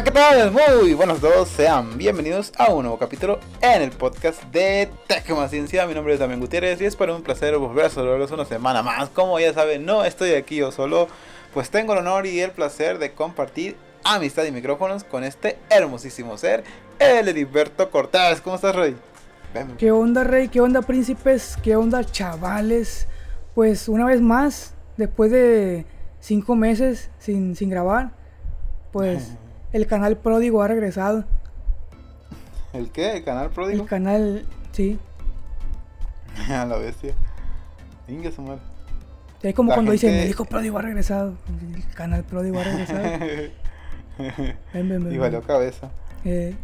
Hola, ¿qué tal? Muy buenos todos, sean bienvenidos a un nuevo capítulo en el podcast de Tecma Ciencia. Mi nombre es Damián Gutiérrez y es para un placer volver a saludarlos una semana más. Como ya saben, no estoy aquí yo solo, pues tengo el honor y el placer de compartir amistad y micrófonos con este hermosísimo ser, el Heriberto Cortés. ¿Cómo estás, Rey? Ven. ¿Qué onda, Rey? ¿Qué onda, príncipes? ¿Qué onda, chavales? Pues una vez más, después de cinco meses sin, sin grabar, pues el canal pródigo ha regresado. ¿El qué? ¿El canal pródigo? El canal, sí. A la bestia. Inga su madre. Es como cuando dicen, el hijo pródigo ha regresado. El canal pródigo ha regresado. ven, ven, ven, y valió cabeza. Eh.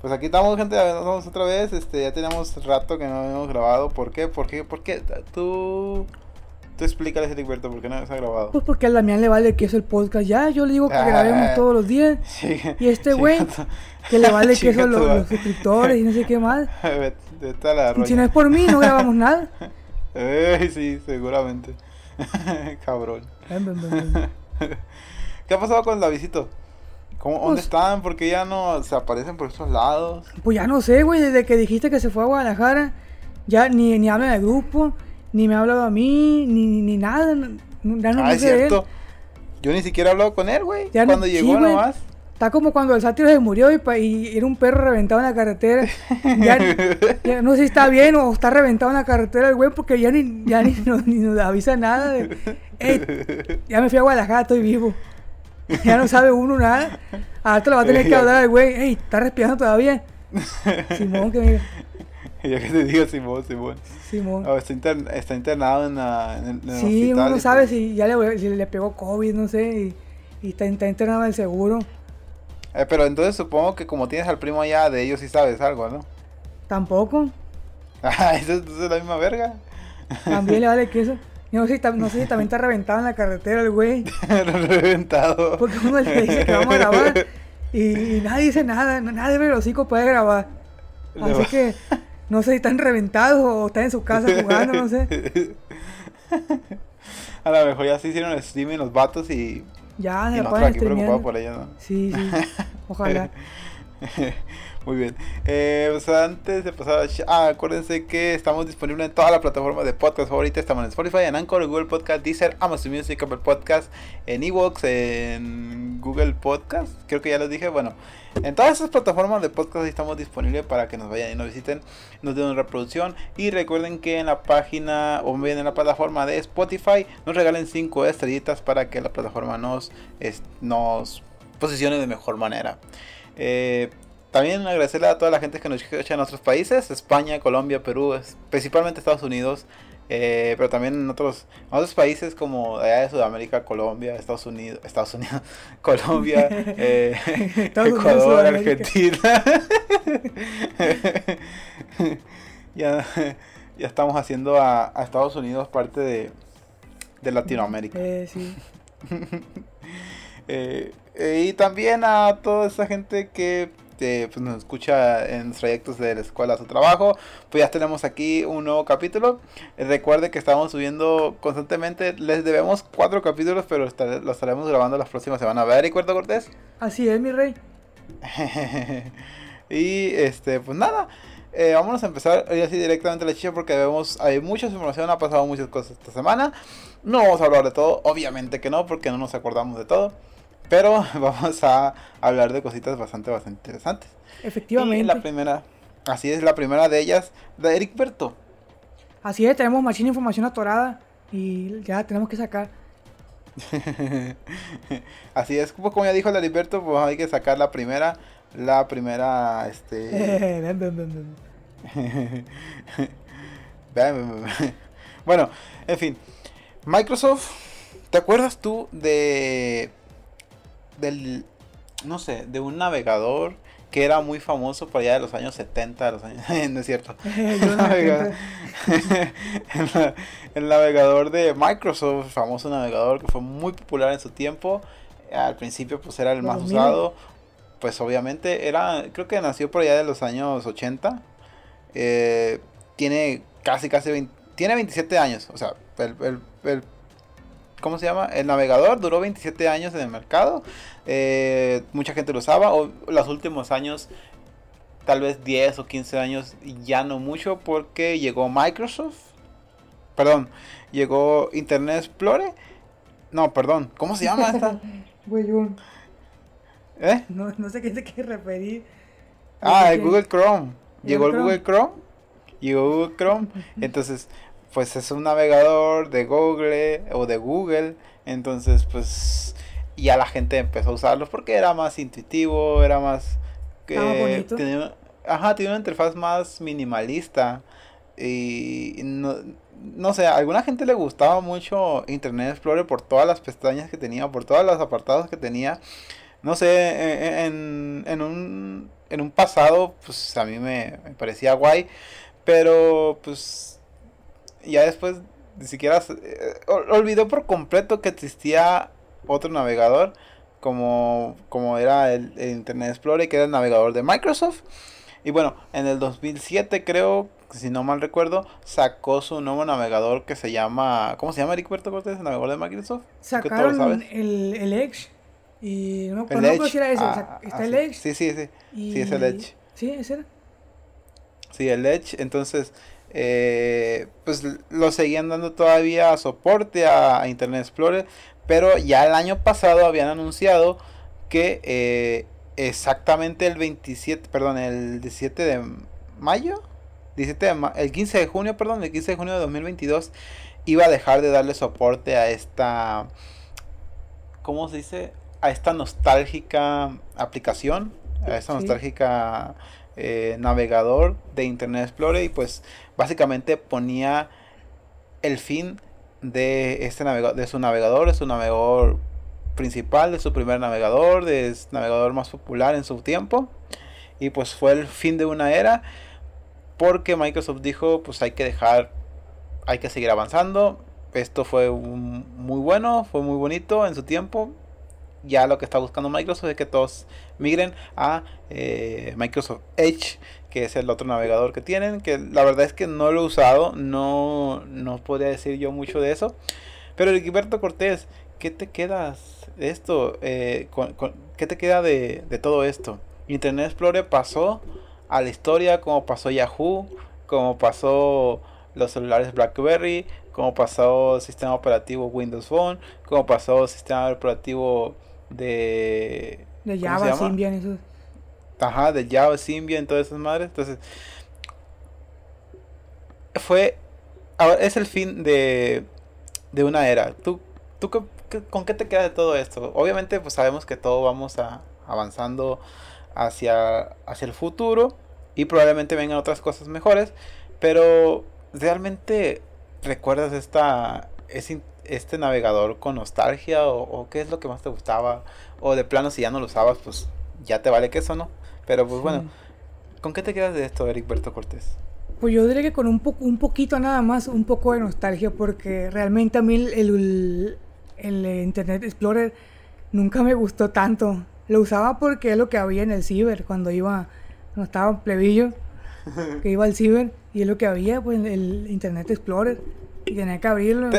Pues aquí estamos, gente, vamos otra vez. Este, ya teníamos rato que no habíamos grabado. ¿Por qué? ¿Por qué? ¿Por qué? Tú Tú explícale, Heriberto, ¿por qué no se ha grabado? Pues porque a Damián le vale que es el podcast ya. Yo le digo que grabemos ah, todos los días. y este güey, que le vale que son los, los, suscriptores y no sé qué más. si no es por mí, no grabamos nada. Eh, sí, seguramente. Cabrón. ¿Qué ha pasado con la visita? ¿Cómo, ¿Dónde pues están? ¿Por qué ya no se aparecen por estos lados? Pues ya no sé, güey. Desde que dijiste que se fue a Guadalajara, ya ni, ni habla de grupo ni me ha hablado a mí, ni, ni nada. Ya no ah, es cierto. Yo ni siquiera he hablado con él, güey. Cuando llegó nomás. Está como cuando el sátiro se murió y, y, era un perro reventado en la carretera. Ya, no sé si está bien o está reventado en la carretera el güey porque ya ni, ya ni, nos avisa nada. ya me fui a Guadalajara, estoy vivo. Ya no sabe uno nada. Ahora te lo va a tener que hablar el güey. Ey, ¿está respirando todavía? Simón, que mira. Ya que te digo Simón, Simón. Simón. Oh, está, está, internado en, la, en, el Sí, uno no sabe si ya le, si le, pegó COVID, no sé, y, y está, internado en el seguro. Eh, pero entonces supongo que como tienes al primo allá, de ellos sí sabes algo, ¿no? Tampoco. Ah, ¿eso, es la misma verga? También le vale queso. No sé, no sé si también está reventado en la carretera el güey. reventado. Porque uno le dice que vamos a grabar y, nadie dice nada, nadie los hocico puede grabar. Así que no sé si están reventados o están en su casa jugando, no sé. A lo mejor ya se hicieron el streaming los vatos y. Ya, se y nosotros aquí preocupados por ellos, ¿no? Sí, sí. Ojalá. Muy bien. Eh, pues antes de pasar. Ah, acuérdense que estamos disponibles en todas las plataformas de podcast favoritas. Estamos en Spotify, en Anchor, Google Podcast, Deezer, Amazon Music, Apple Podcast, en Evox, en Google Podcast. Creo que ya les dije. Bueno, en todas esas plataformas de podcast estamos disponibles para que nos vayan y nos visiten, nos den una reproducción. Y recuerden que en la página o bien en la plataforma de Spotify nos regalen 5 estrellitas para que la plataforma nos, nos posicione de mejor manera. Eh, también agradecerle a toda la gente que nos escucha en otros países, España, Colombia, Perú, principalmente Estados Unidos, eh, pero también en otros, otros países como allá de Sudamérica, Colombia, Estados Unidos, Estados Unidos, Colombia, eh, Ecuador, Argentina. ya, ya estamos haciendo a, Estados Unidos parte de, de Latinoamérica. Eh, sí. y también a toda esa gente que este, pues, nos escucha en los trayectos de la escuela a su trabajo, pues ya tenemos aquí un nuevo capítulo. Eh, recuerde que estamos subiendo constantemente, les debemos cuatro capítulos, pero los estaremos grabando las próximas semanas. ¿Verdad, Ricardo Cortés? Así es, mi rey. y este, pues nada. Eh, vamos a empezar así directamente la chicha porque vemos, hay mucha información, ha pasado muchas cosas esta semana. No vamos a hablar de todo, obviamente que no, porque no nos acordamos de todo. Pero vamos a hablar de cositas bastante, bastante interesantes. Efectivamente. Y la primera, así es, la primera de ellas, de Eric Berto. Así es, tenemos mucha información atorada y ya tenemos que sacar. así es, como ya dijo el Heriberto, pues hay que sacar la primera, la primera, este... bueno, en fin, Microsoft, ¿te acuerdas tú de del, no sé, de un navegador que era muy famoso por allá de los años 70, los años, no es cierto. el, navegador de Microsoft, famoso navegador que fue muy popular en su tiempo. Al principio pues era el más usado. Pues obviamente era, creo que nació por allá de los años 80. Eh, tiene casi, casi, tiene 27 años. O sea, el ¿cómo se llama? El navegador duró 27 años en el mercado. Eh, mucha gente lo usaba. O los últimos años, tal vez 10 o 15 años, ya no mucho porque llegó Microsoft. Perdón, llegó Internet Explorer. No, perdón, ¿cómo se llama esta? ¿Eh? No, no sé qué te quieres referir. Ah, el Google Chrome. Llegó el Google Chrome. Llegó Google Chrome. Entonces, pues es un navegador de Google o de Google. Entonces, pues ya la gente empezó a usarlo porque era más intuitivo, era más... que tenía, ajá, tiene una interfaz más minimalista. Y no, no sé, a alguna gente le gustaba mucho Internet Explorer por todas las pestañas que tenía, por todos los apartados que tenía. No sé, e, e, en, en, un, en un pasado, pues a mí me, me parecía guay. Pero pues ya después ni siquiera eh, olvidó por completo que existía otro navegador como, como era el, Internet Explorer, que era el navegador de Microsoft. Y bueno, en el 2007 creo, si no mal recuerdo, sacó su nuevo navegador que se llama... ¿Cómo se llama, Puerto Cortés, el navegador de Microsoft? Sacaron el, el Edge. Y no, el no Edge. Era ese. Ah, está ah, el Edge. Sí, sí, sí. Sí, es el Edge. Sí, ese era. Sí, el Edge. Entonces, eh, pues lo seguían dando todavía soporte a, Internet Explorer, pero ya el año pasado habían anunciado que eh, exactamente el 27, perdón, el 17 de mayo, 17 de el 15 de junio, perdón, el 15 de junio de 2022 iba a dejar de darle soporte a esta, ¿cómo se dice? A esta nostálgica aplicación, a esta nostálgica eh, navegador de Internet Explorer y pues básicamente ponía el fin de este navegador, de su navegador, de su navegador principal, de su primer navegador, de su navegador más popular en su tiempo. Y pues fue el fin de una era porque Microsoft dijo pues hay que dejar, hay que seguir avanzando. Esto fue muy bueno, fue muy bonito en su tiempo. Ya lo que está buscando Microsoft es que todos migren a eh, Microsoft Edge que es el otro navegador que tienen, que la verdad es que no lo he usado, no, no podría decir yo mucho de eso. Pero Gilberto Cortés, ¿qué te quedas de esto? Eh, ¿Qué te queda de, todo esto? Internet Explorer pasó a la historia como pasó Yahoo, como pasó los celulares BlackBerry, como pasó el sistema operativo Windows Phone, como pasó el sistema operativo de... De Java, Symbian, eso. Ajá, de Java, Symbian, todas esas madres. Entonces, fue. Ahora es el fin de, de una era. ¿Tú, tú con qué te queda de todo esto? Obviamente, pues sabemos que todo vamos a, avanzando hacia, hacia el futuro y probablemente vengan otras cosas mejores. Pero, ¿realmente recuerdas esta, este navegador con nostalgia? O, o, qué es lo que más te gustaba? O de plano, si ya no lo usabas, pues ya te vale que eso, ¿no? Pero pues bueno, ¿con qué te quedas de esto, Eric Berto Cortés? Pues yo diría que con un, un poquito nada más, un poco de nostalgia, porque realmente a mí el, el, Internet Explorer nunca me gustó tanto. Lo usaba porque es lo que había en el ciber, cuando iba, cuando estaba plebillo, que iba al ciber, y es lo que había, pues el Internet Explorer, y tenía que abrirlo.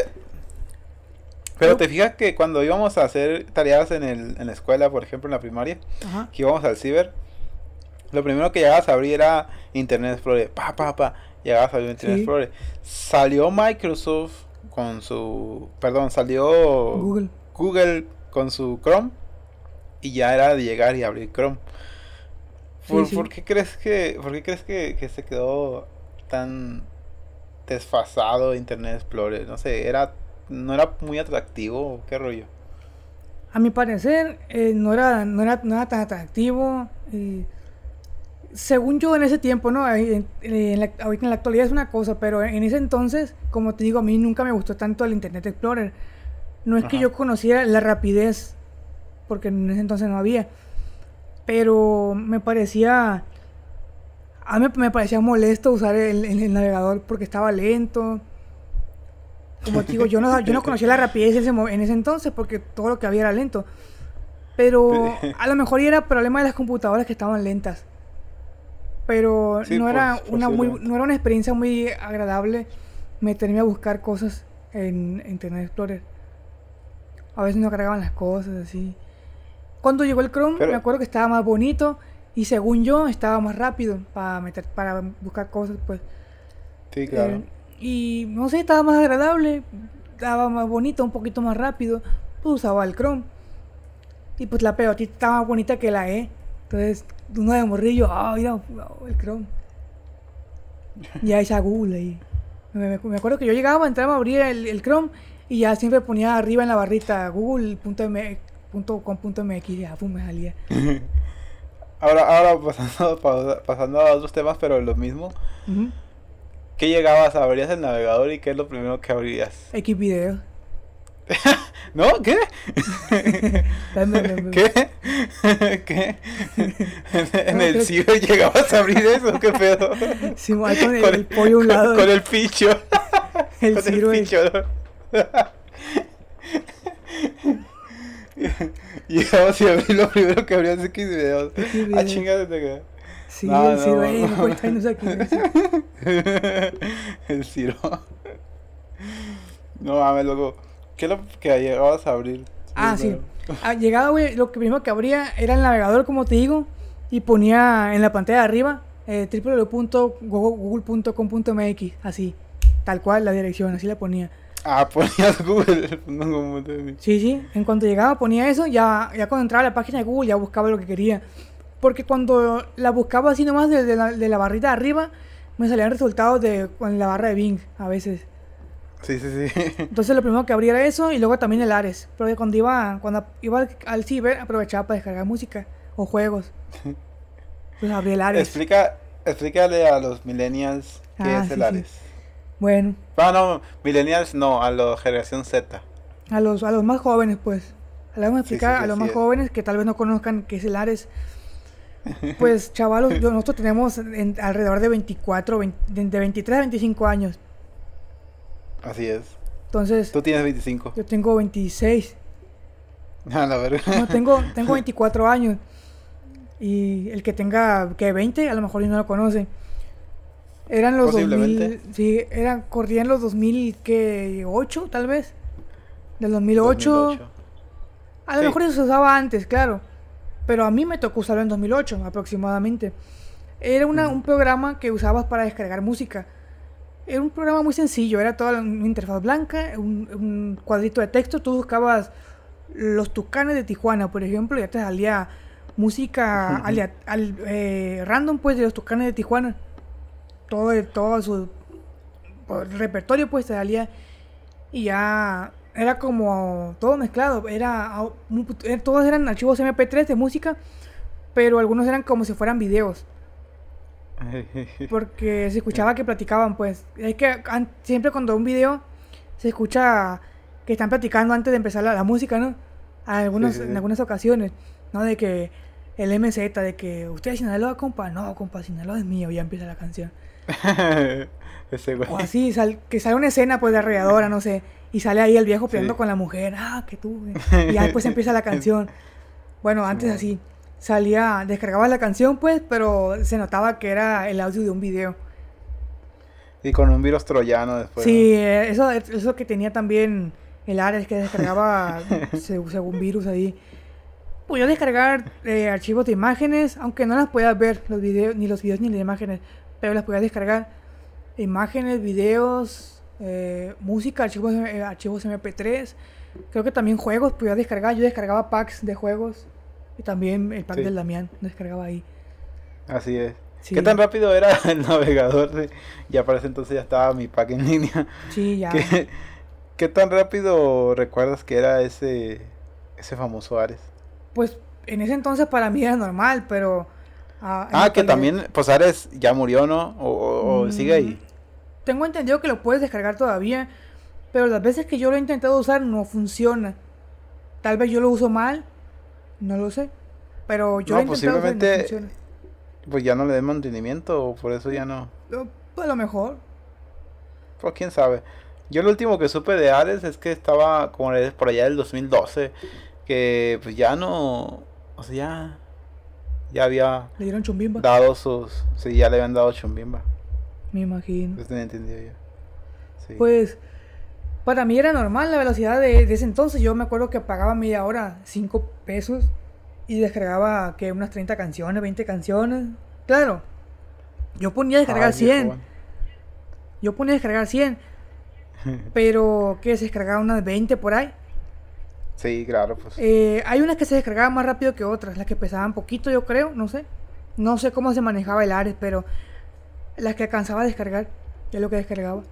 Pero te fijas que cuando íbamos a hacer tareas en, el, en la escuela, por ejemplo en la primaria, que íbamos al ciber, lo primero que llegabas a abrir era Internet Explorer. Pa, pa, pa. Llegabas a abrir Internet Explorer. Salió Microsoft con su. Perdón, salió Google. Google con su Chrome. Y ya era de llegar y abrir Chrome. ¿Por, qué crees que, por qué crees que, que se quedó tan desfasado Internet Explorer? No sé, era no era muy atractivo. ¿Qué rollo? A mi parecer, eh, no, era, no, era, no era tan atractivo. Y según yo en ese tiempo, ¿no? En, la, ahorita en la actualidad es una cosa, pero en ese entonces, como te digo, a mí nunca me gustó tanto el Internet Explorer. No es que yo conociera la rapidez, porque en ese entonces no había, pero me parecía... A mí me parecía molesto usar el, navegador porque estaba lento. Como te digo, yo no, yo no conocía la rapidez en ese, en ese entonces porque todo lo que había era lento. Pero a lo mejor era problema de las computadoras que estaban lentas pero no era una muy no era una experiencia muy agradable meterme a buscar cosas en Internet Explorer. A veces no cargaban las cosas así. Cuando llegó el Chrome, Pero- me acuerdo que estaba más bonito y según yo estaba más rápido para meter para buscar cosas, pues. Sí, claro. Eh, y no sé, estaba más agradable, estaba más bonito, un poquito más rápido. Pues usaba el Chrome. Y pues la pelotita estaba más bonita que la E. Entonces, uno de morrillo, ah, mira, oh, el Chrome. Y ahí está Google ahí. Me, acuerdo que yo llegaba, entraba, abría el, el Chrome y ya siempre ponía arriba en la barrita google.com.mx y ya, pum, me salía. Ahora, ahora pasando, pa- pasando a otros temas, pero lo mismo. Ujú. ¿Qué llegabas? ¿Abrías el navegador y qué es lo primero que abrías? X videos. ¿No? ¿Qué? ¿Qué? ¿Qué? En, No, el ciber llegabas a abrir eso, ¿qué pedo? Sí, con el, el pollo a un lado. Con el picho. el con el picho. Llegabas y abrí lo primero que abrías X videos. X Ah, videos. chingada, te Sí, No, el Ciro, no. eh, me cuesta años aquí. El Ciro. No mames, loco. ¿Qué es lo que llegabas a abrir? Ah, sí. Ah, llegaba, güey, lo que primero que abría era el navegador, como te digo, y ponía en la pantalla de arriba eh, www.google.com.mx, así, tal cual la dirección, así la ponía. Ah, ponías Google. Sí, sí, en cuanto llegaba ponía eso, ya, ya cuando entraba a la página de Google ya buscaba lo que quería. Porque cuando la buscaba así nomás la, de la barrita de arriba, me salían resultados de con la barra de Bing a veces. Sí, sí, sí. Entonces lo primero que abría era eso y luego también el Ares. Pero cuando iba, cuando iba al, ciber aprovechaba para descargar música o juegos. Pues abría el Ares. Explica, explícale a los millennials qué Ah, es sí, el sí. Ares. Bueno, Ah, no, millennials no, a la generación Z. a los, a los más jóvenes pues. Le vamos a Sí, explicar sí, a los más es. jóvenes que tal vez no conozcan qué es el Ares. Pues chavalos, nosotros tenemos en- alrededor de 24, 20 de de 23 a 25 años. Así es. Entonces, Tú tienes 25. yo tengo 26. A la verga. No, tengo, tengo 24 años. Y el que tenga, que 20, a lo mejor no lo conoce. Eran los Posiblemente. 2000, sí, eran, corrían los 2008 tal vez. Del 2008. 2008. A lo Sí. mejor eso se usaba antes, claro. Pero a mí me tocó usarlo en 2008 aproximadamente. Era una- un programa que usabas para descargar música. Era un programa muy sencillo, era toda una interfaz blanca, un, un cuadrito de texto. Tú buscabas los tucanes de Tijuana, por ejemplo, y ya te salía música al- eh, random, pues, de los tucanes de Tijuana. Todo, todo su repertorio, pues, te salía. Y ya era como todo mezclado. Era, eh, todos eran archivos MP3 de música, pero algunos eran como si fueran videos. Porque se escuchaba que platicaban, pues. Es que siempre cuando un video se escucha que están platicando antes de empezar la, la música, ¿no? A algunos, Sí, sí, sí. En algunas ocasiones, ¿no? De que el MZ, de que usted es Sinaloa, compa. No, compa, Sinaloa es mío, ya empieza la canción. Ese güey. O así, sal- que sale una escena pues de arrolladora, no sé, y sale ahí el viejo peleando Sí. con la mujer, ah, que tú, y ya después empieza la canción. Bueno, antes así, salía, descargaba la canción pues, pero se notaba que era el audio de un video. Y con un virus troyano después. sí, eh, eso, eso que tenía también el Ares que descargaba se- según virus ahí. Podía descargar eh, archivos de imágenes, aunque no las podías ver, los videos, ni los videos ni las imágenes, pero las podías descargar. Imágenes, videos, eh, música, archivos, eh, archivos MP3. Creo que también juegos podía descargar. Yo descargaba packs de juegos. Y también el pack Sí. del Damián descargaba ahí. Así es. Sí. ¿Qué tan rápido era el navegador? De... Ya para ese entonces ya estaba mi pack en línea. Sí, ya. ¿Qué, qué tan rápido recuerdas que era ese, ese famoso Ares? Pues en ese entonces para mí era normal, pero... ah, Ah, que también, pues Ares ya murió, ¿no? O, sigue ahí. Tengo entendido que lo puedes descargar todavía, pero las veces que yo lo he intentado usar no funciona. Tal vez yo lo uso mal, no lo sé. Pero yo No, lo he intentado usar y no posiblemente-. Pues ya no le den mantenimiento, o por eso ya no. Eh, A lo mejor. Pues quién sabe. Yo lo último que supe de Ares es que estaba como es por allá del 2012, que pues ya no, o sea, ya, ya había Le dieron chumbimba, dado sus, sí, ya le habían dado chumbimba, me imagino. pues entendido yo. Sí. Pues Para mí era normal la velocidad de, de ese entonces. Yo me acuerdo que pagaba media hora 5 pesos y descargaba que unas 30 canciones, 20 canciones. Claro, yo ponía a descargar Ay, 100. viejón. Yo ponía a descargar 100. pero que se descargaba unas 20 por ahí. Sí, claro, pues. Eh, hay unas que se descargaban más rápido que otras, las que pesaban poquito, yo creo, no sé. No sé cómo se manejaba el Ares, pero las que alcanzaba a descargar, es lo que descargaba.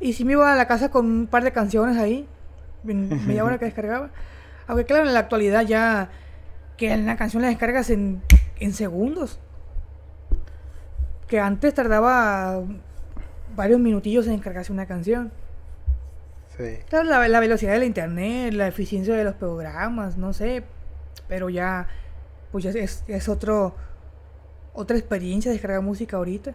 Y si me iba a la casa con un par de canciones ahí, media hora que descargaba. Aunque claro, en la actualidad ya que en la canción la descargas en, en segundos. Que antes tardaba varios minutillos en descargarse una canción. Sí. Claro, la, la velocidad de la internet, la eficiencia de los programas, no sé. Pero ya, pues ya es, es otro, otra experiencia descargar música ahorita.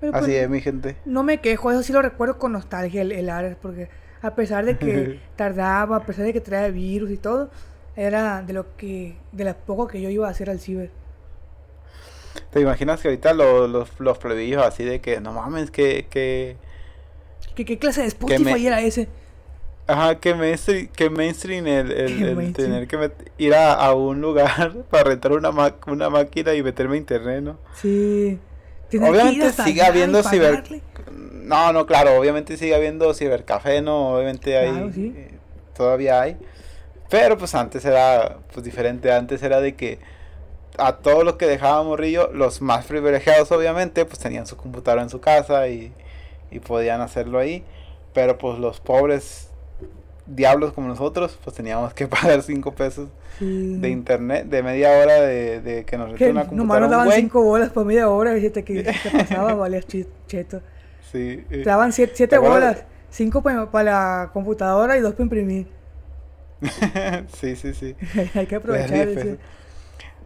Pero pues, Así es, mi gente. no me quejo, eso sí lo recuerdo con nostalgia el, el Ares, porque a pesar de que tardaba, a pesar de que traía virus y todo, era de lo que, de lo poco que yo iba a hacer al ciber. ¿Te imaginas que ahorita lo- los, los plebeyos así de que no mames, que, que, ¿Qué, qué clase de Spotify me- era ese? ajá, que mainstream, que mainstream el, el- Que el mainstream. tener que met- ir a, a un lugar para rentar una, ma- una máquina y meterme a internet, ¿no? Sí. Obviamente sigue habiendo ciber... No, no, claro, obviamente sigue habiendo cibercafé, ¿no? Obviamente hay... Claro, sí. eh, todavía hay. Pero pues antes era pues diferente, antes era de que a todos los que dejaban morrillo, los más privilegiados obviamente, pues tenían su computadora en su casa y, y podían hacerlo ahí. Pero pues los pobres diablos como nosotros, pues teníamos que pagar 5 pesos Sí. de internet, de media hora de, de que nos rentó una nomás computadora nos un daban güey. 5 bolas por media hora, y te, que te pasaba, valías chi- cheto. Sí, Te daban 7 ¿te acuerdas? bolas, 5 para la computadora y 2 para imprimir. sí, sí, sí. Hay que aprovechar ese. pesos.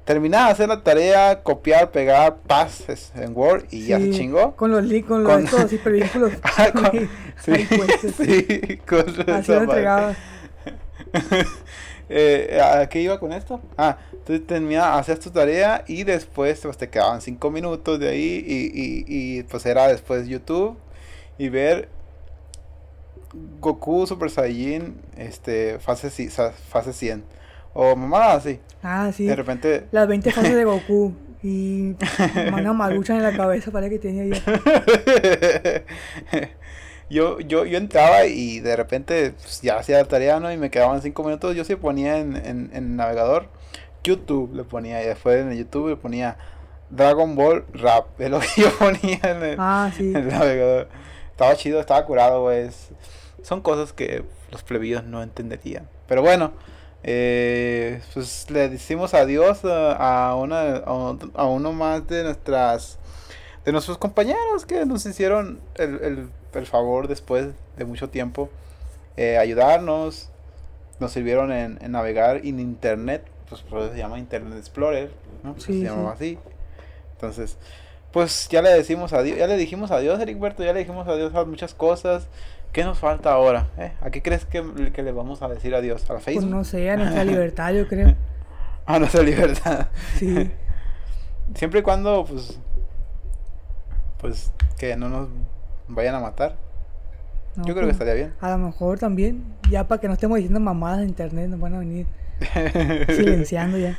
Terminaba de hacer la tarea, copiar, pegar, pases en Word y ya se chingó. Con los links, con los Con- estos hipervínculos. Ah, con- ahí sí, puestos. sí, con Así lo entregaba. eh, ¿A qué iba con esto? Ah, tú terminabas, hacías tu tarea y después pues, te quedaban 5 minutos de ahí y, y, y, pues era después YouTube y ver Goku Super Saiyajin este, fase, fase 100 o mamá así. Ah, sí. De repente Las 20 fases de Goku. Y una marucha en la cabeza para que tenía yo, yo, yo entraba y de repente pues, ya hacía la tarea, ¿no? Y me quedaban cinco minutos. Yo sí ponía en, en, navegador YouTube, le ponía. Y después en el YouTube le ponía Dragon Ball Rap. Es lo que yo ponía en el, Ah, sí. en el navegador. Estaba chido, estaba curado, güey. Es- Son cosas que los plebeyos no entenderían. Pero bueno, eh, pues le decimos adiós a, una, a, un- a uno más de nuestras de nuestros compañeros que nos hicieron el, el- el favor después de mucho tiempo eh, ayudarnos nos sirvieron en, en navegar en internet pues por eso se llama Internet Explorer ¿no? Sí, se llamaba sí. así entonces pues ya le decimos adiós ya le dijimos adiós Ericberto ya le dijimos adiós a muchas cosas ¿qué nos falta ahora? eh? ¿a qué crees que, que le vamos a decir adiós? ¿a la Pues Facebook? no sé, a nuestra libertad, yo creo. a nuestra libertad Sí. siempre y cuando pues pues que no nos vayan a matar No, yo creo que pues, estaría bien A lo mejor también, ya para que no estemos diciendo mamadas en internet, nos van a venir silenciando ya.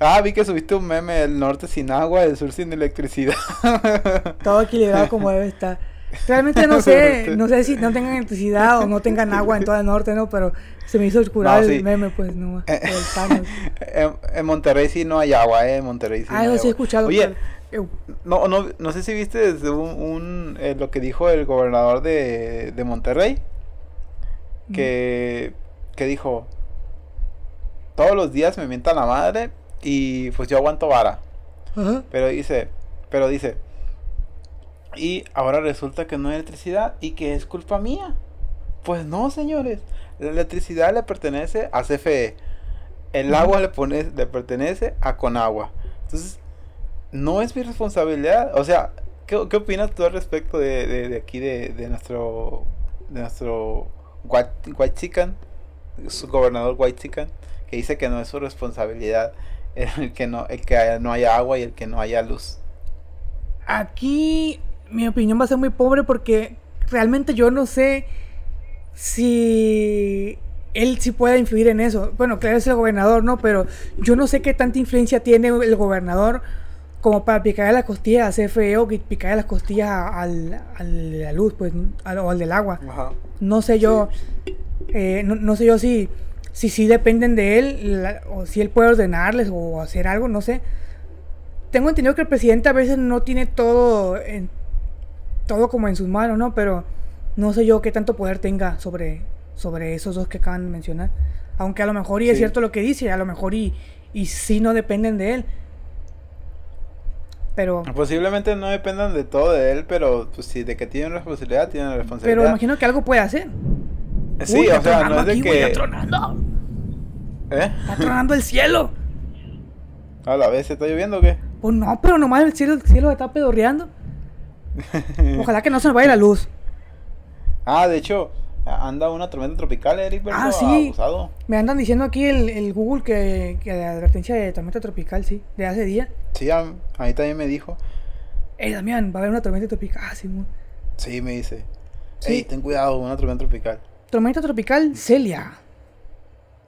ah vi que subiste un meme el norte sin agua el sur sin electricidad Todo equilibrado como debe estar. Realmente no sé, no sé si no tengan electricidad o no tengan agua en todo el norte, ¿no? Pero se me hizo curar No, el sí. meme, pues, no. Eh, el en, en Monterrey sí no hay agua eh en Monterrey sí Ah, no eso sí he escuchado. oye pero- no no no sé si viste desde un, un, eh, lo que dijo el gobernador de, de Monterrey que que dijo todos los días me mientan la madre y pues yo aguanto vara Ajá. Pero dice, pero dice, y ahora resulta que no hay electricidad y que es culpa mía. Pues no, señores. La electricidad le pertenece a CFE. El agua le, pone, le pertenece a Conagua. Entonces, no es mi responsabilidad. O sea, ¿qué, qué opinas tú al respecto de, de, de aquí, de, de nuestro, de nuestro White, Chicken, su gobernador White Chicken, que dice que no es su responsabilidad el que no, el que no haya agua y el que no haya luz? Aquí mi opinión va a ser muy pobre porque realmente yo no sé si él sí puede influir en eso. Bueno, claro, es el gobernador, ¿no? Pero yo no sé qué tanta influencia tiene el gobernador como para picar las costillas a CFE o que picar las costillas a, la luz, pues, o al del agua. No sé yo, eh, no, sé yo si, si sí dependen de él, o si él puede ordenarles o hacer algo, no sé. Tengo entendido que el presidente a veces no tiene todo, en, todo como en sus manos, ¿no? Pero no sé yo qué tanto poder tenga sobre, sobre esos dos que acaban de mencionar. Aunque a lo mejor y es cierto lo que dice, a lo mejor y, y sí no dependen de él. Pero. Posiblemente no dependan de todo de él, pero pues sí, de que tienen responsabilidad, tienen responsabilidad. Pero imagino que algo puede hacer. Sí, o sea, no es de que. está tronando. ¿Eh? Está tronando el cielo. A la vez, ¿se está lloviendo o qué? Pues no, pero nomás el cielo, el cielo está pedorreando. Ojalá que no se nos vaya la luz. Ah, de hecho, anda una tormenta tropical, Eric, ah, sí. Me andan diciendo aquí el, el Google que, que la advertencia de tormenta tropical, sí, de hace días. Sí, a, mí también me dijo. Ey, Damián, va a haber una tormenta tropical, ah, sí, Sí, me dice. Sí. ten cuidado, una tormenta tropical. Tormenta tropical Celia.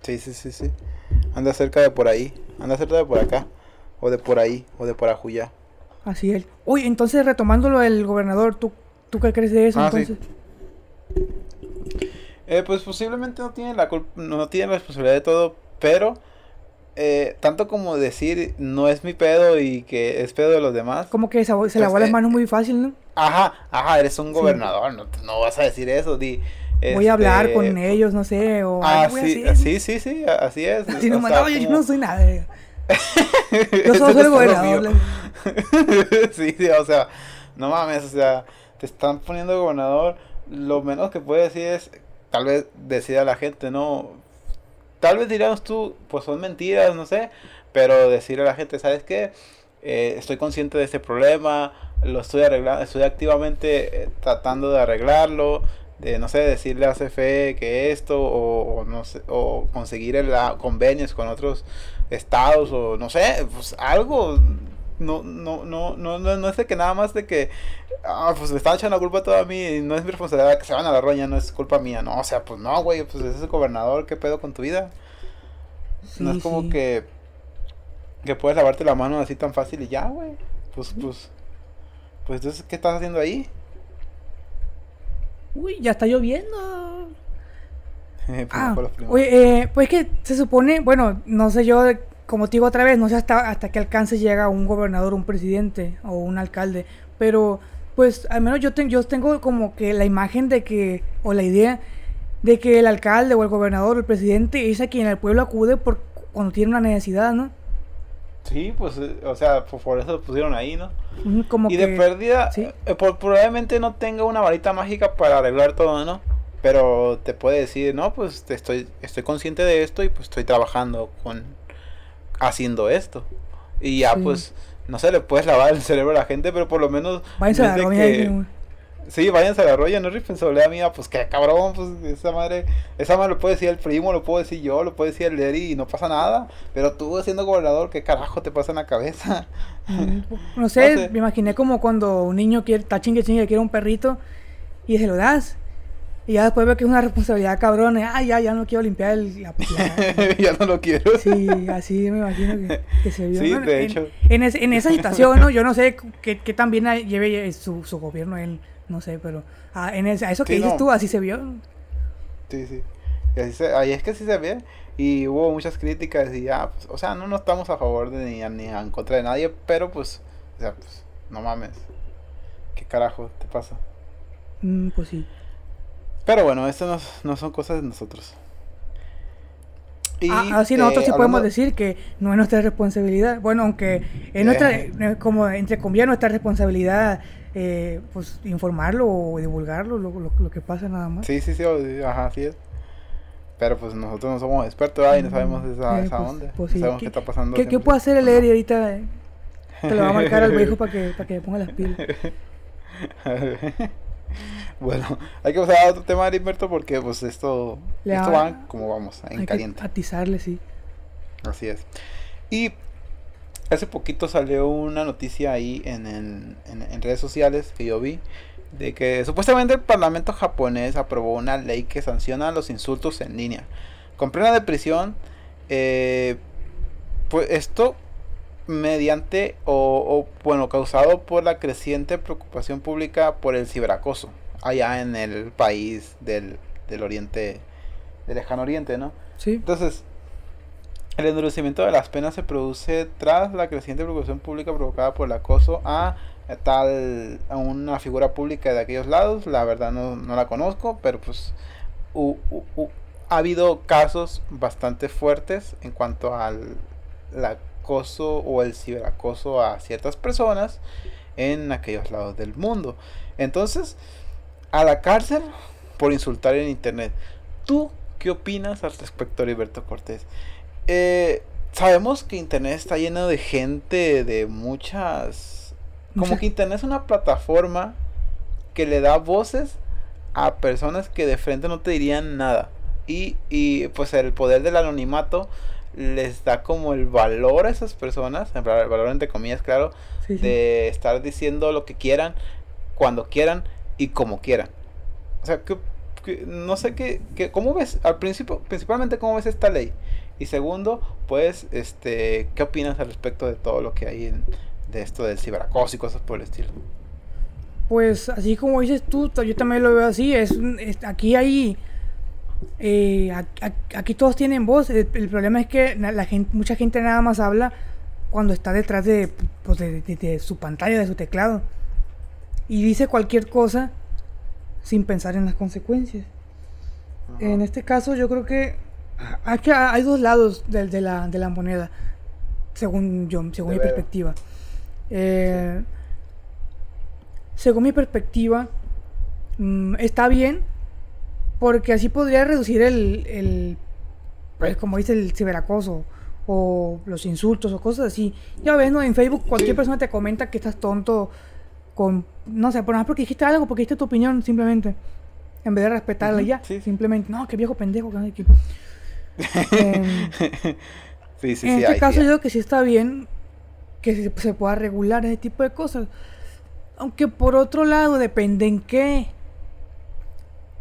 Sí, sí, sí, sí. Anda cerca de por ahí. Anda cerca de por acá. O de por ahí. O de por Ajuya. Así es. Uy, entonces retomándolo el gobernador, ¿tú, ¿tú qué crees de eso ah, entonces? Eh, pues posiblemente no tiene la culpa, no tiene la responsabilidad de todo, pero eh, tanto como decir no es mi pedo y que es pedo de los demás. Como que se, se pues, lavó las eh, manos muy fácil, ¿no? Ajá, ajá, eres un gobernador, no, no, vas a decir eso, di. Voy a hablar con este, ellos, no sé, o ah, sí, sí, sí, sí, así es. Así no, no, yo no soy nada. Yo soy el gobernador. sí, o sea, no mames, o sea, te están poniendo gobernador, lo menos que puedes decir es tal vez decida la gente, ¿no? Tal vez diríamos tú, pues son mentiras, no sé, pero decirle a la gente, ¿sabes qué? Eh, estoy consciente de este problema, lo estoy arreglando, estoy activamente eh, tratando de arreglarlo, de no sé, decirle a CFE que esto, o, no sé, o conseguir el, convenios con otros estados, o no sé, pues algo, no, no, no, no, no, es de que nada más de que, ah, pues le están echando la culpa toda a mí, no es mi responsabilidad que se van a la roña, no es culpa mía, no, o sea, pues no, güey, pues ese es el gobernador, ¿qué pedo con tu vida? no es como que, que puedes lavarte la mano así tan fácil y ya, güey, pues, pues, pues entonces, ¿qué estás haciendo ahí? Uy, ya está lloviendo. Pues, ah, oye, eh, pues que se supone, bueno, no sé yo como te digo otra vez, no sé hasta, hasta qué alcance llega un gobernador, un presidente o un alcalde, pero pues al menos yo, yo tengo como que la imagen de que, o la idea de que el alcalde o el gobernador o el presidente es a quien el pueblo acude por cuando tiene una necesidad, ¿no? Sí, pues, eh, o sea, por, eso lo pusieron ahí, ¿no? Como y de pérdida, eh, probablemente no tenga una varita mágica para arreglar todo, ¿no? Pero te puede decir, no, pues estoy, estoy consciente de esto y pues estoy trabajando con, haciendo esto. Y ya pues, no sé, le puedes lavar el cerebro a la gente, pero por lo menos... Váyanse a la roya. Sí, váyanse a la roya, no es responsabilidad mía, pues que cabrón, pues esa madre, esa madre lo puede decir el primo, lo puedo decir yo, lo puede decir el Leri y no pasa nada, pero tú siendo gobernador, ¿qué carajo te pasa en la cabeza? Mm, no, sé, me imaginé como cuando un niño quiere, está chingue chingue, quiere un perrito y se lo das y ya después ve que es una responsabilidad cabrón. Ah, ya, ya no quiero limpiar el, la, ya no lo quiero. Sí, así me imagino que, se vio. Sí, de hecho. En, en, esa situación, ¿no? Yo no sé qué, qué tan bien lleve su, su gobierno él, no sé, pero ah, en ese, a eso que dices tú, así se vio. Sí, sí. Y así se, ahí es que sí se ve. Y hubo muchas críticas y ya, pues, o sea, no, no estamos a favor de ni, ni en contra de nadie, pero pues, o sea, pues, no mames. ¿Qué carajo te pasa? Mm, pues sí. Pero bueno, esto no, son cosas de nosotros. Y, ah, así nosotros sí podemos decir que no es nuestra responsabilidad. Bueno, aunque es nuestra, eh. Eh, como entre comillas, nuestra responsabilidad, eh, pues informarlo o divulgarlo, lo, lo, que pasa nada más. Sí, sí, sí, ajá, así es. Pero pues nosotros no somos expertos ahí, no sabemos esa, esa pues, onda. Pues, no sabemos qué, está pasando. ¿Qué, ¿qué puede hacer el Eri ahorita? Te lo va a marcar al viejo para que, para que ponga las pilas. Bueno, hay que pasar a otro tema, Heriberto, porque pues esto, esto va como vamos, en hay caliente. Que atizarle, sí. Así es. Y hace poquito salió una noticia ahí en, en, en, redes sociales que yo vi de que supuestamente el Parlamento japonés aprobó una ley que sanciona los insultos en línea. Con pena de prisión, eh, pues esto mediante o, bueno, causado por la creciente preocupación pública por el ciberacoso allá en el país del, del oriente, del lejano oriente, ¿no? Sí. Entonces, el endurecimiento de las penas se produce tras la creciente preocupación pública provocada por el acoso a tal a una figura pública de aquellos lados. La verdad no, no la conozco, pero pues ha habido casos bastante fuertes en cuanto al acoso o el ciberacoso a ciertas personas en aquellos lados del mundo. Entonces, a la cárcel por insultar en internet. ¿Tú qué opinas al respecto, Heriberto Cortés? Eh, sabemos que internet está lleno de gente de muchas... Como que internet es una plataforma que le da voces a personas que de frente no te dirían nada. Y, y pues el poder del anonimato les da como el valor a esas personas, el valor entre comillas, claro, de estar diciendo lo que quieran, cuando quieran y como quieran. O sea, que, no sé qué, ¿cómo ves? Al principio, principalmente, ¿cómo ves esta ley? Y segundo, pues, este, ¿qué opinas al respecto de todo lo que hay en, de esto del ciberacoso y cosas por el estilo? Pues, así como dices tú, yo también lo veo así. Es, aquí hay, eh, aquí, todos tienen voz. El, problema es que la gente, mucha gente nada más habla cuando está detrás de, pues, de su pantalla, de su teclado. Y dice cualquier cosa sin pensar en las consecuencias. En este caso, yo creo que Aquí hay dos lados de, de, la, de la moneda, según yo, según mi perspectiva. Eh, según mi perspectiva, mm, está bien, porque así podría reducir el, el pues, como dice, el ciberacoso o los insultos o cosas así. Ya ves, ¿no? En Facebook cualquier persona te comenta que estás tonto con, no sé, por ejemplo, porque dijiste algo, porque dijiste tu opinión, simplemente. En vez de respetarla ya, simplemente, no, qué viejo pendejo. Que... Em, en este caso yo creo que sí está bien que se, pueda regular ese tipo de cosas. Aunque por otro lado depende en qué.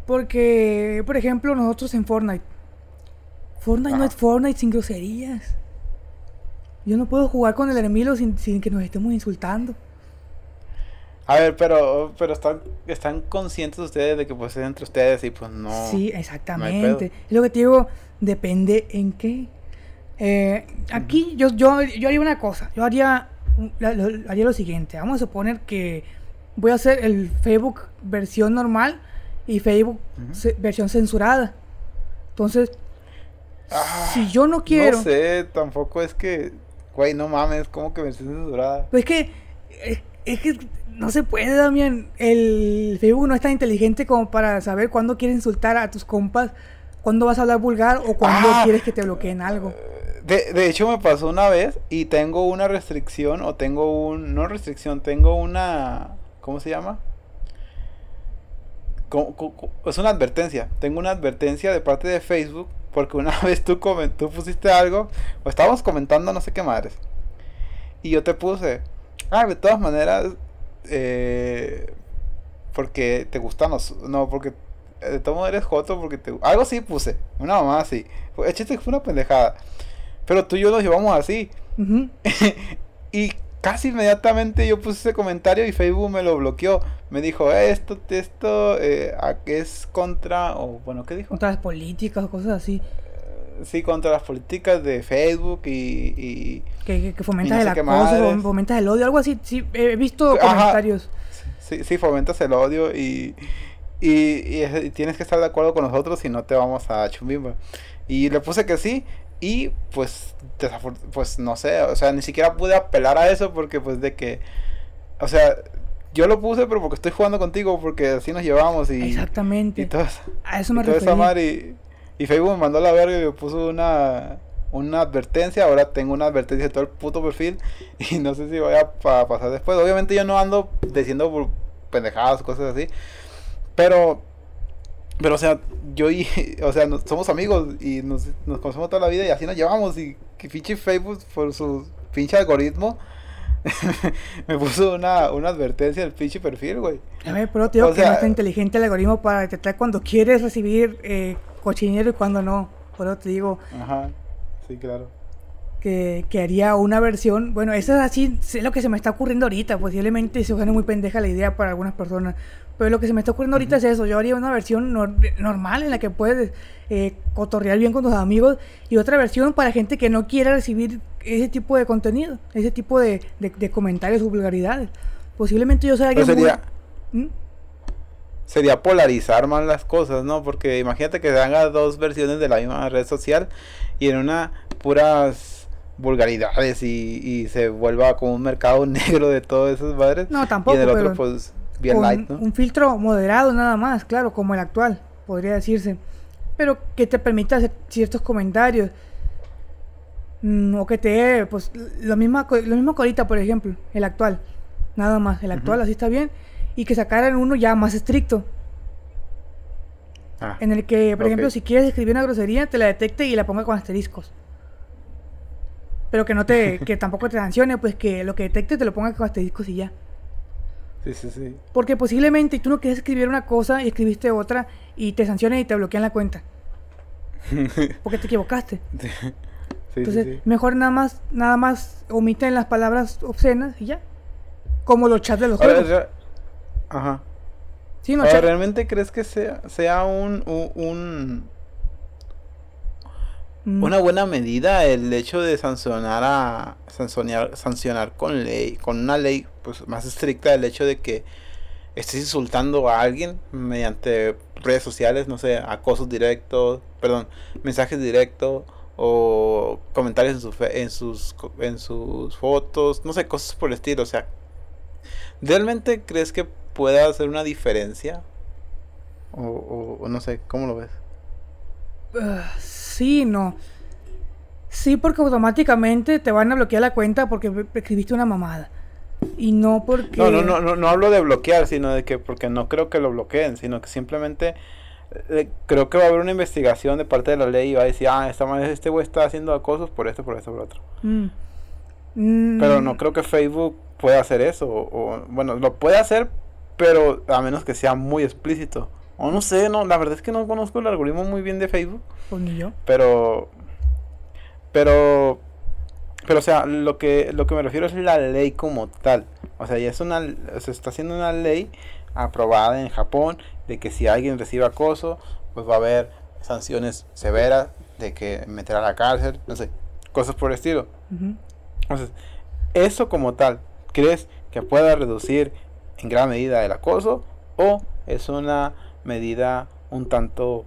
Porque, por ejemplo, nosotros en Fortnite. Fortnite no es Fortnite sin groserías. Yo no puedo jugar con el sin, sin que nos estemos insultando. A ver, pero, pero están, están conscientes ustedes de que pues es entre ustedes y pues no. Sí, exactamente. es lo que te digo, depende en qué. Eh, aquí yo, yo, yo haría una cosa, yo haría, lo, haría lo siguiente, vamos a suponer que voy a hacer el Facebook versión normal y Facebook versión censurada. Entonces, ah, si yo no quiero... No sé, tampoco es que, güey, no mames, ¿cómo que versión censurada? Pues es que, es que no se puede, Damián. El Facebook no es tan inteligente como para saber cuándo quieres insultar a tus compas, cuándo vas a hablar vulgar o cuándo ah. quieres que te bloqueen algo. De, de, hecho, me pasó una vez y tengo una restricción o tengo un... No restricción, tengo una... ¿Cómo se llama? es una advertencia. Tengo una advertencia de parte de Facebook porque una vez tú, tú pusiste algo o estábamos comentando no sé qué madres. Y yo te puse... Ah, de todas maneras, eh, porque te gustan los. No, porque de todo modo eres joto porque te. Algo así puse. Una mamá así. Échate fue una pendejada. Pero tú y yo nos llevamos así. y casi inmediatamente yo puse ese comentario y Facebook me lo bloqueó. Me dijo, eh, esto, esto eh, es contra. O bueno, ¿qué dijo? Contra las políticas o cosas así. Sí, contra las políticas de Facebook y que, que fomentas el acoso, fomentas el odio, algo así. Sí, he visto comentarios. Sí, sí, fomentas el odio y, y, tienes que estar de acuerdo con nosotros si no te vamos a chumbimba. Y le puse que sí y pues, pues no sé, o sea, ni siquiera pude apelar a eso porque pues de que, o sea, yo lo puse pero porque estoy jugando contigo, porque así nos llevamos y... Exactamente. Y todo, a eso me refiero. Y, y Facebook me mandó la verga y me puso una una advertencia, ahora tengo una advertencia de todo el puto perfil y no sé si voy a pasar después. Obviamente yo no ando diciendo pendejadas, cosas así, pero, pero o sea, yo y, o sea, somos amigos y nos, nos, conocemos toda la vida y así nos llevamos y que pinche Facebook por su pinche algoritmo me puso una, una advertencia en el pinche perfil, güey. A ver, pero te digo O que sea- no está inteligente el algoritmo para detectar cuando quieres recibir eh, cochinero y cuando no. Por eso te digo Ajá, sí, claro. que, que haría una versión. Bueno, eso es así, es lo que se me está ocurriendo ahorita. Posiblemente se suene muy pendeja la idea para algunas personas. Pero lo que se me está ocurriendo ahorita es eso. Yo haría una versión nor- normal en la que puedes eh, cotorrear bien con tus amigos. Y otra versión para gente que no quiera recibir ese tipo de contenido, ese tipo de, de- de comentarios o vulgaridades. Posiblemente yo sea Pero alguien muy- sería, ¿Mm? Sería polarizar más las cosas, ¿no? Porque imagínate que se haga dos versiones de la misma red social y en una puras vulgaridades y, y se vuelva como un mercado negro de todas esas madres. No, tampoco, Y en el otro, pues, bien light, ¿no? un filtro moderado nada más, claro, como el actual, podría decirse. Pero que te permita hacer ciertos comentarios. Mm, o que te, pues, lo mismo, co- lo mismo que ahorita, por ejemplo, el actual. Nada más, el actual así está bien. Y que sacaran uno ya más estricto. Ah, En el que, por ejemplo, si quieres escribir una grosería, te la detecte y la ponga con asteriscos. Pero que no te, que tampoco te sancione, pues que lo que detecte te lo ponga con asteriscos y ya. sí, sí, sí. Porque posiblemente tú no quieres escribir una cosa y escribiste otra y te sancionan y te bloquean la cuenta. Porque te equivocaste. Sí, sí, Entonces, sí. mejor nada más, nada más omiten las palabras obscenas y ya. Como los chats de los Ahora, juegos. Ajá. Sí, no, Ahora, chat- ¿realmente crees que sea, sea un, un, un- Mm, una buena medida el hecho de sancionar a sancionar, sancionar con ley, con una ley pues más estricta el hecho de que estés insultando a alguien mediante redes sociales, no sé, acosos directos, perdón, mensajes directos o comentarios en, su fe- en sus en sus fotos, no sé, cosas por el estilo, o sea, ¿realmente crees que pueda hacer una diferencia? O, o- o no sé, ¿cómo lo ves? ah, sí, no. Sí, porque automáticamente te van a bloquear la cuenta porque escribiste una mamada. Y no porque... No, no, no, no, no hablo de bloquear, sino de que, porque no creo que lo bloqueen, sino que simplemente eh, creo que va a haber una investigación de parte de la ley y va a decir, ah, esta madre, este güey está haciendo acosos por esto, por esto, por otro. Mm. Mm, Pero no creo que Facebook pueda hacer eso, o, o, bueno, lo puede hacer, pero a menos que sea muy explícito. O no sé, no, la verdad es que no conozco el algoritmo muy bien de Facebook, Pues ni yo. pero, pero, pero, o sea, lo que, lo que me refiero es la ley como tal. O sea, ya es una, se está haciendo una ley aprobada en Japón de que si alguien recibe acoso, pues va a haber sanciones severas de que meterá a la cárcel, no sé, cosas por el estilo. Entonces, eso como tal, ¿crees que pueda reducir en gran medida el acoso o es una medida un tanto,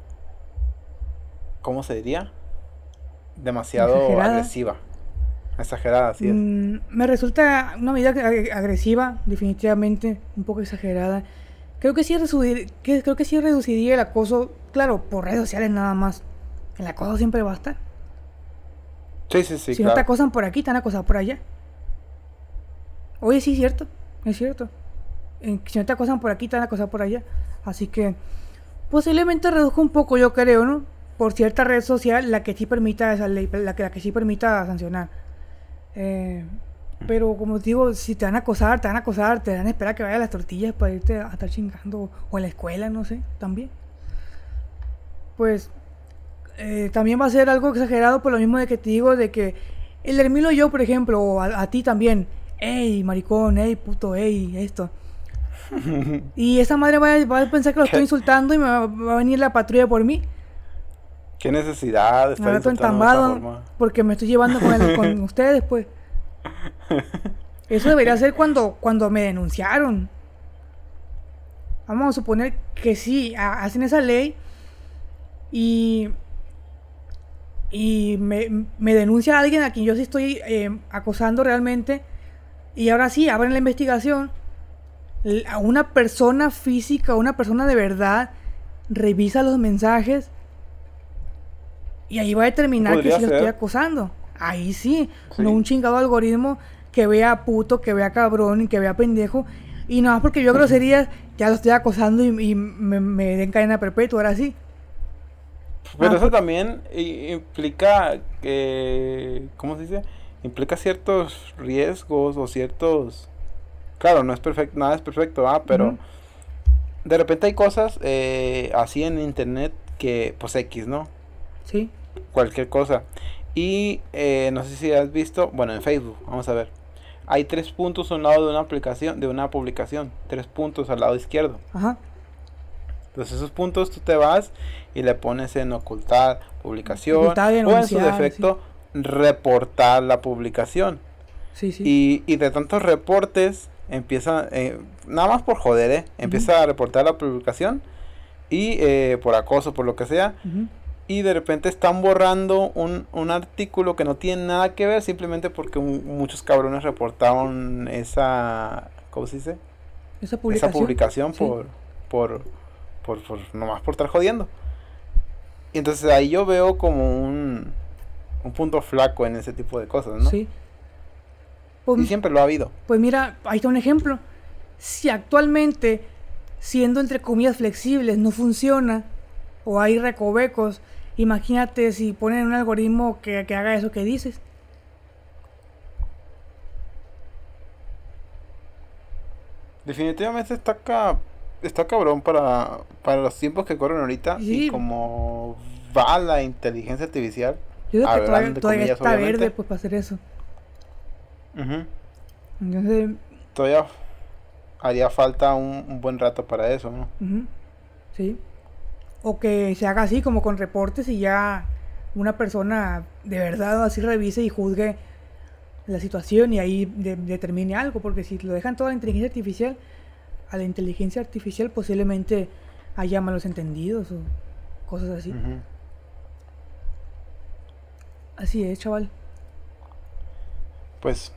¿cómo se diría? Demasiado Exagerada. agresiva. Exagerada, así es. Mm, me resulta una medida ag- agresiva, definitivamente, un poco exagerada. Creo que sí, que, creo que sí reduciría el acoso, claro, por redes sociales nada más. El acoso siempre va a estar. Sí, sí, sí, si no te acosan por aquí, te van a acosar por allá. Oye, sí, es cierto, es cierto. En- si no te acosan por aquí, te van a acosar por allá. Así que posiblemente reduzca un poco, yo creo, ¿no? Por cierta red social, la que sí permita esa ley, la que, la que sí permita sancionar. Eh, pero como te digo, si te van a acosar, te van a acosar, te van a esperar que vaya a las tortillas para irte a estar chingando, o en la escuela, no sé, también. Pues eh, también va a ser algo exagerado por lo mismo de que te digo de que el Hermilo yo, por ejemplo, o a, a ti también, ey, maricón, ey, puto, ey, esto. y esa madre va a, va a pensar que lo estoy insultando y me va, va a venir la patrulla por mí. ¿Qué necesidad de Me estar a insultando de esa entambado forma? porque me estoy llevando con, el- con ustedes, pues. Eso debería ser cuando, cuando me denunciaron. Vamos a suponer que sí, ha- hacen esa ley y, y me, me denuncia alguien a quien yo sí estoy eh, acosando realmente. Y ahora sí, abren la investigación. A una persona física, una persona de verdad, revisa los mensajes y ahí va a determinar que sí lo estoy acosando. Ahí sí, Sí. no un chingado algoritmo que vea puto, que vea cabrón y que vea pendejo. Y nada más porque yo groserías, ya lo estoy acosando y, y me, me den cadena perpetua, ahora sí. Pero Ah, eso también i- implica que, ¿cómo se dice? implica ciertos riesgos o ciertos... Claro, no es perfecto, nada es perfecto, ah, pero de repente hay cosas eh, así en internet que, pues X, ¿no? Sí. Cualquier cosa. Y eh, no sé si has visto, bueno, en Facebook, vamos a ver. Hay tres puntos a un lado de una aplicación, de una publicación. Tres puntos al lado izquierdo. Ajá. Entonces esos puntos tú te vas y le pones en ocultar publicación Ocultar o en su defecto reportar la publicación. Sí, sí. Y, y de tantos reportes empieza, eh, nada más por joder, ¿eh? empieza a reportar la publicación y eh, por acoso, por lo que sea. Y de repente están borrando un, un artículo que no tiene nada que ver simplemente porque mu- muchos cabrones reportaron esa, ¿cómo se dice? Esa publicación. esa publicación sí. por, por, por, por, nomás por estar jodiendo. Y entonces ahí yo veo como un, un punto flaco en ese tipo de cosas, ¿no? Sí. Pues, Y siempre lo ha habido. pues mira, ahí está un ejemplo. Si actualmente, siendo entre comillas flexibles, no funciona, o hay recovecos, imagínate si ponen un algoritmo que, que haga eso que dices. Definitivamente está ca- está cabrón para, para los tiempos que corren ahorita Sí. y como va la inteligencia artificial. Yo creo que todavía, todavía comillas, está obviamente. verde pues para hacer eso. Ujú. Entonces, Todavía haría falta un, un buen rato para eso, ¿no? ujú, sí. O que se haga así, como con reportes y ya una persona de verdad así revise y juzgue la situación y ahí de- determine algo, porque si lo dejan toda la inteligencia artificial, a la inteligencia artificial posiblemente haya malos entendidos o cosas así. Así es, chaval. Pues,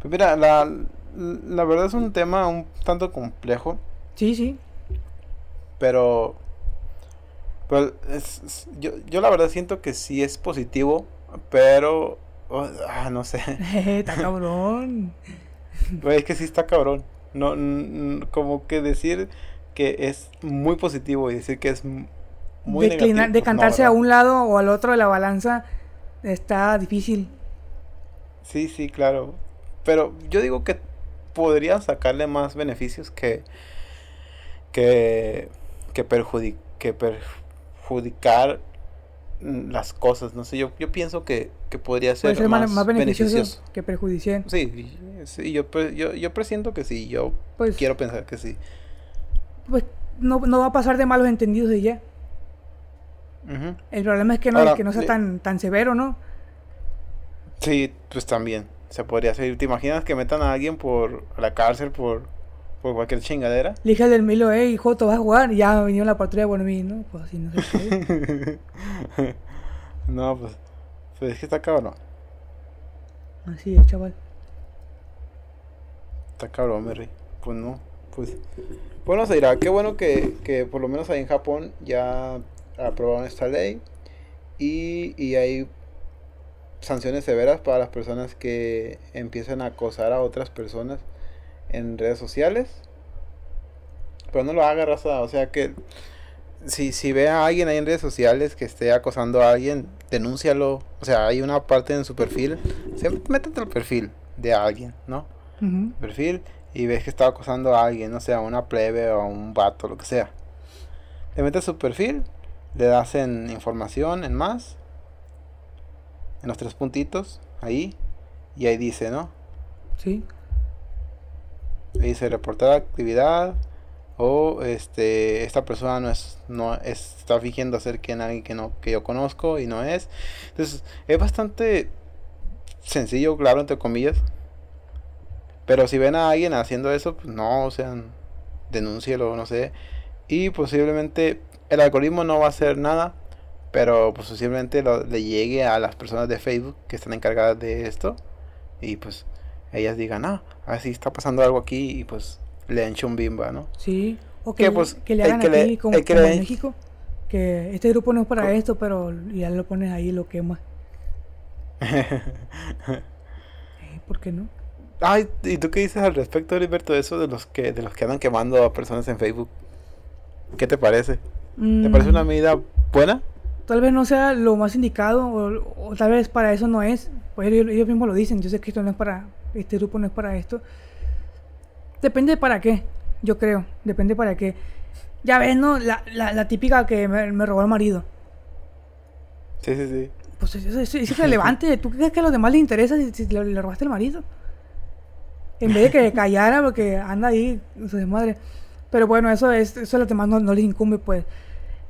pues mira, la, la verdad es un tema un tanto complejo, Sí, sí. pero, pero es- es- yo, yo la verdad siento que sí es positivo, pero, oh, ah, no sé, Está cabrón. Es que sí está cabrón. No, como que decir que es muy positivo y decir que es muy Declinar- negativo, pues no, decantarse a ¿verdad? un lado o al otro de la balanza está difícil. Sí, sí, claro. Pero yo digo que podrían sacarle más beneficios que que que, perjudi- que perjudicar las cosas. No sé, yo, yo pienso que, que podría ser, más, más, beneficioso, beneficioso. que perjudicial. Sí, sí, yo, yo, yo presiento que sí, yo Pues, quiero pensar que sí. pues no, no va a pasar de malos entendidos y ya. El problema es que no, Ahora, que no sea tan, tan severo, ¿no? Sí, pues también se podría hacer. ¿Te imaginas que metan a alguien por a la cárcel por, por cualquier chingadera? Le dije del Milo, hey, Joto, vas a jugar. Y ya vino la patrulla por mí, ¿no? Pues así no se puede. no, pues, pues es que está cabrón. Así es, chaval. Está cabrón, Merry. Pues no, pues. Bueno, se dirá, qué bueno que, que por lo menos ahí en Japón ya aprobaron esta ley y, y hay sanciones severas para las personas que empiezan a acosar a otras personas en redes sociales. Pero no lo haga, raza. O sea que si, si ve a alguien ahí en redes sociales que esté acosando a alguien, denúncialo. O sea, hay una parte en su perfil. Siempre métete al perfil de alguien, ¿no? Perfil y ves que está acosando a alguien, no sé, a una plebe o a un vato, lo que sea. Le metes su perfil, le das en información, en más, en los tres puntitos, ahí, y ahí dice, ¿no? Sí. Ahí dice reportar actividad o este esta persona no es no es- está fingiendo ser quien alguien que no que yo conozco y no es. Entonces, es bastante sencillo, claro, entre comillas. Pero si ven a alguien haciendo eso, pues no, o sea, denúncielo, no sé. Y posiblemente el algoritmo no va a hacer nada, pero pues posiblemente lo- le llegue a las personas de Facebook que están encargadas de esto. Y pues ellas digan, ah, así está pasando algo aquí y pues le den chumbimba, ¿no? Sí. O Que, que, pues, que le el hagan le- aquí como, el que como le- en México. Que este grupo no es para Co- esto, pero ya lo pones ahí y lo quemas. Eh, ¿Por qué no? Ay, ¿y tú qué dices al respecto, Heriberto, de eso de los que de los que andan quemando a personas en Facebook? ¿Qué te parece? ¿Te parece una Mm, medida buena? Tal vez no sea lo más indicado o, o tal vez para eso no es. Pues ellos, ellos mismos lo dicen, yo sé que esto no es para, este grupo no es para esto. Depende para qué, yo creo, depende para qué. Ya ves, ¿no? La, la, la típica que me, me robó el marido. Sí, sí, sí. Pues eso, eso- eso es relevante. ¿Tú crees que a los demás les interesa si, si le, le robaste el marido? En vez de que callara porque anda ahí su desmadre. Pero bueno, eso es eso a los demás no, no les incumbe, pues.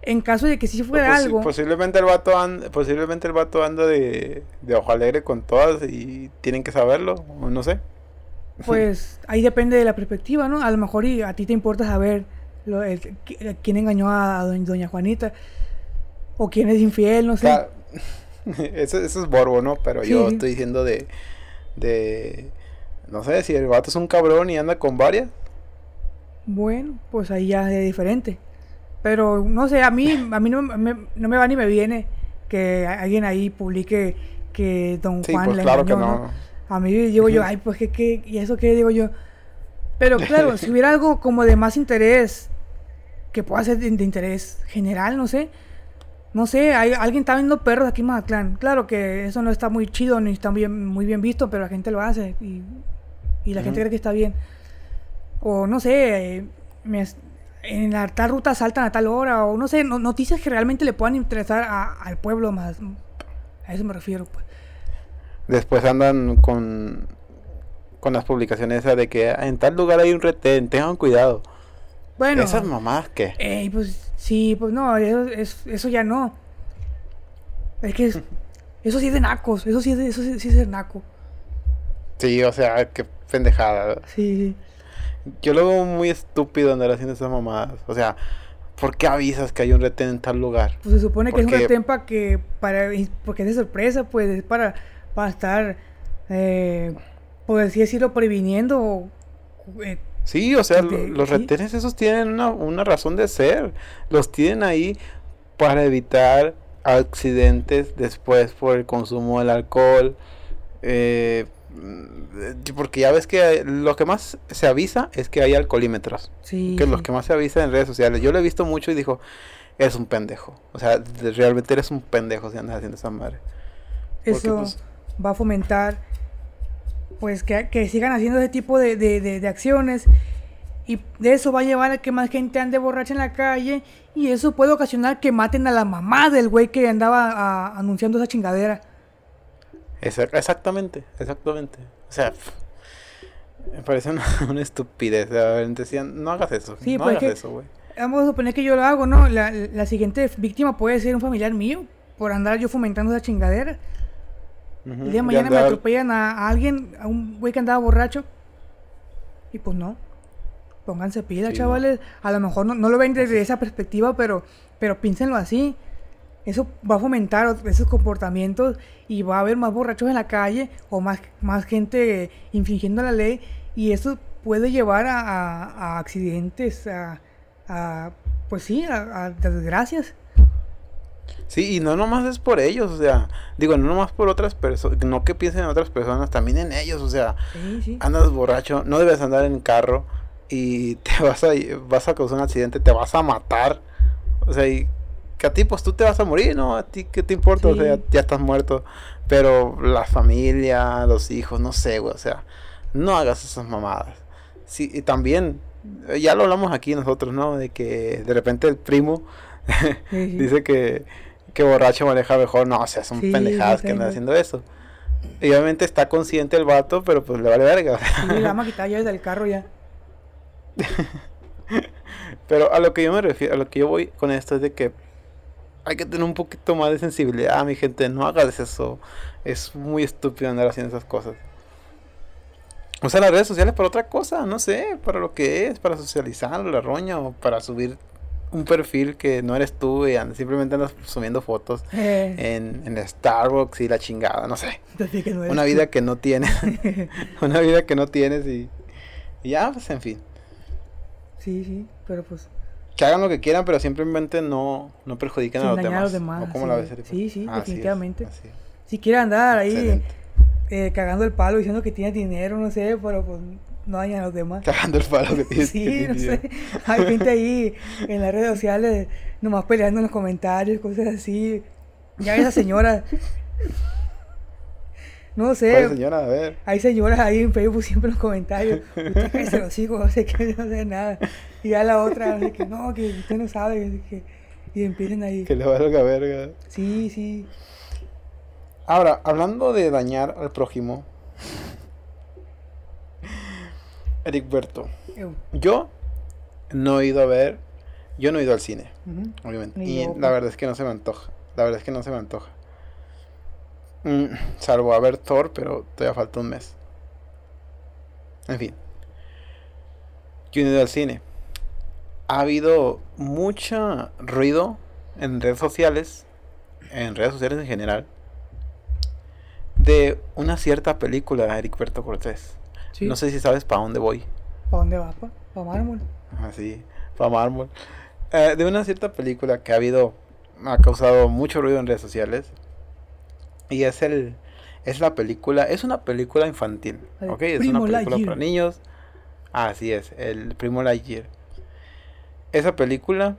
En caso de que sí fuera Posi- algo, Posiblemente el vato anda, posiblemente el vato anda de, de ojo alegre con todas y tienen que saberlo, o no sé. pues ahí depende de la perspectiva, ¿no? A lo mejor y a ti te importa saber lo- el- qui- quién engañó a doña, Juanita. O quién es infiel, no sé. Claro, eso, eso es borbo, ¿no? Pero yo estoy diciendo de, de, no sé, si el vato es un cabrón y anda con varias. Bueno, pues ahí ya es diferente. Pero no sé, a mí, a mí no, me, no me va ni me viene que alguien ahí publique que Don Sí, Juan pues le claro que no. ¿no? A mí digo yo, ay, pues qué, qué, y eso qué digo yo. Pero claro, si hubiera algo como de más interés, que pueda ser de, de interés general, no sé. No sé, hay, alguien está viendo perros aquí en Mazatlán. Claro que eso no está muy chido ni está bien, muy bien visto, pero la gente lo hace y, y la gente cree que está bien. O no sé, eh, me en la tal ruta saltan a tal hora, o no sé, no- noticias que realmente le puedan interesar a- al pueblo más. A eso me refiero, pues. Después andan con, con las publicaciones esas de que en tal lugar hay un retén, tengan cuidado. Bueno, Esas mamadas que... ey, pues sí, pues no, eso, es- eso ya no. Es que es- eso sí es de nacos, eso sí es, de- eso sí, sí es de naco. Sí, o sea, qué pendejada. Sí, sí. Yo lo veo muy estúpido andar haciendo esas mamadas. O sea, ¿por qué avisas que hay un retén en tal lugar? Pues se supone que es un retén para que, para, porque es de sorpresa, pues, es para, para estar, eh, por así decirlo, previniendo eh, Sí, o sea, De- los retenes esos tienen una, una razón de ser. Los tienen ahí para evitar accidentes después por el consumo del alcohol. eh, porque ya ves que lo que más se avisa es que hay alcoholímetros. sí, que es lo que más se avisa en redes sociales. Yo lo he visto mucho y dijo, eres un pendejo. O sea, realmente eres un pendejo si andas haciendo esa madre. Porque, Eso pues, va a fomentar, pues, que, que sigan haciendo ese tipo de, de- de- de acciones. Y de eso va a llevar a que más gente ande borracha en la calle. Y eso puede ocasionar que maten a la mamá del güey que andaba ah, anunciando esa chingadera. Exactamente, exactamente. O sea, me parece una, una estupidez. Decían, no hagas eso. Sí, no pues, hagas que- eso, güey. Vamos a suponer que yo lo hago, ¿no? La, la siguiente víctima puede ser un familiar mío por andar yo fomentando esa chingadera. El día de mañana me atropellan a, a alguien, a un güey que andaba borracho. Y pues no. Pónganse pila, Sí, no. chavales. A lo mejor no, no lo ven desde esa perspectiva, pero, pero piénsenlo así. Eso va a fomentar esos comportamientos y va a haber más borrachos en la calle o más, más gente infringiendo la ley. Y eso puede llevar a, a- a accidentes, a, a, pues sí, a, a desgracias. Sí, y no nomás es por ellos, o sea, digo, no nomás por otras personas, no que piensen en otras personas, también en ellos, o sea, Sí, sí. andas borracho, no debes andar en carro y te vas a, vas a causar un accidente, te vas a matar. O sea, y que a ti pues tú te vas a morir, ¿no? A ti qué te importa, o Sí. sea, ya estás muerto. Pero la familia, los hijos, no sé, güey, o sea, no hagas esas mamadas. Sí, y también, eh, ya lo hablamos aquí nosotros, ¿no? De que de repente el primo dice que, que borracho maneja mejor. No, o sea, son Sí, pendejadas que andan haciendo eso. Y obviamente está consciente el vato, pero pues le vale verga. o. Sí, le vamos a quitar llaves del carro ya. Pero a lo que yo me refiero, a lo que yo voy con esto es de que hay que tener un poquito más de sensibilidad, mi gente. No hagas eso. Es muy estúpido andar haciendo esas cosas. Usa las redes sociales para otra cosa, no sé, para lo que es, para socializar la roña o para subir un perfil que no eres tú y andas- simplemente andas subiendo fotos Eh, en, en Starbucks y la chingada, no sé. que no Una tú. vida que no tienes, una vida que no tienes y, y ya, pues en fin. Sí, sí, pero pues Que hagan lo que quieran, pero simplemente no, no perjudiquen Sin a los dañar a demás. los demás, ¿O cómo sí. la ves? Sí, sí, Así es, definitivamente. así es. si quiere andar ahí eh, cagando el palo diciendo que tiene dinero, no sé, pero pues no dañan a los demás. Cagando el palo que tiene. Sí, que no sé. Hay gente ahí en las redes sociales nomás peleando en los comentarios, cosas así. Ya esa señora. No ¿Cuál sé. señora? A ver. Hay señoras ahí en Facebook siempre en los comentarios. Usted cállese los hijos, no sé qué, no sé nada. Y ya la otra, no sé que no, que usted no sabe. que- y empiezan ahí. Que le valga verga. Sí, sí. Ahora, hablando de dañar al prójimo. Eric Berto. Yo no he ido a ver. Yo no he ido al cine, obviamente. Ni Y yo, la verdad es que no se me antoja. La verdad es que no se me antoja. Mm, salvo a ver Thor, pero todavía falta un mes. En fin. Yo he ido al cine. Ha habido mucho ruido en redes sociales, en redes sociales en general, de una cierta película de Eric Berto Cortés. Sí. No sé si sabes para dónde voy. ¿Para dónde va, pa? ¿Para mármol? Así, para mármol. Eh, de una cierta película que ha habido, ha causado mucho ruido en redes sociales. Y es el, es la película, es una película infantil, ¿ok? Es una película Lightyear. para niños. Así es, el Primo Lightyear. Esa película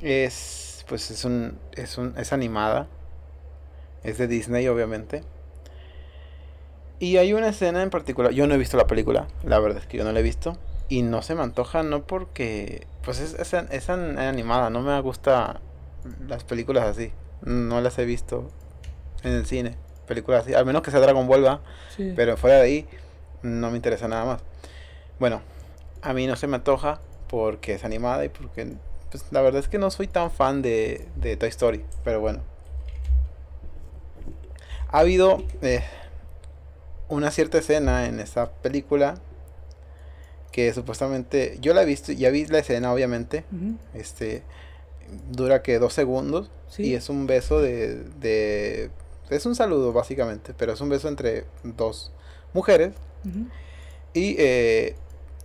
es, pues es un, es un, es animada. Es de Disney, obviamente. Y hay una escena en particular, yo no he visto la película, la verdad es que yo no la he visto. Y no se me antoja, no porque, pues es, es, es an- animada, no me gusta las películas así. No las he visto en el cine, películas así, al menos que sea Dragon Ball, ¿va? Sí. Pero fuera de ahí, no me interesa nada más. Bueno, a mí no se me antoja porque es animada y porque, pues la verdad es que no soy tan fan de, de Toy Story, pero bueno. Ha habido eh, una cierta escena en esa película que supuestamente, yo la he visto, ya vi la escena obviamente, este, dura que dos segundos Sí. y es un beso de, de, es un saludo básicamente, pero es un beso entre dos mujeres y, eh,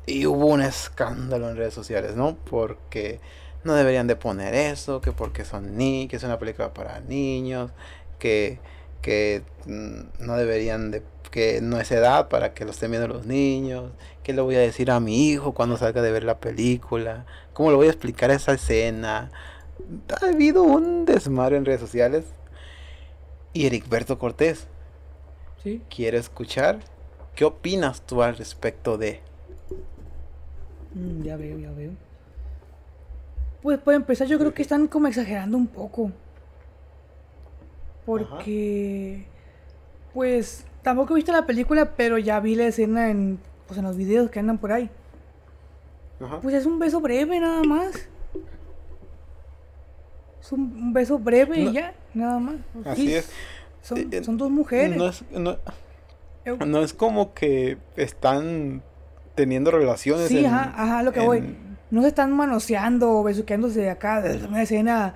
y hubo un escándalo en redes sociales, ¿no? Porque no deberían de poner eso, que porque son ni, que es una película para niños, que, que mm, no deberían de, que no es edad para que lo estén viendo los niños, que le voy a decir a mi hijo cuando salga de ver la película, cómo le voy a explicar esa escena. Ha habido un desmadre en redes sociales. Y Ericberto Cortés, Sí. quiero escuchar qué opinas tú al respecto de... Mm, ya veo, ya veo. Pues para empezar, yo creo que están como exagerando un poco. Porque, pues, tampoco he visto la película, pero ya vi la escena en, pues, en los videos que andan por ahí. Pues es un beso breve nada más. Es un, beso breve No. y ya, nada más. Así Sí, es. Son, Eh, son dos mujeres. No es, no, no es como que están teniendo relaciones. Sí, en- ajá, ajá, lo que voy. No se están manoseando o besuqueándose de acá, de una escena,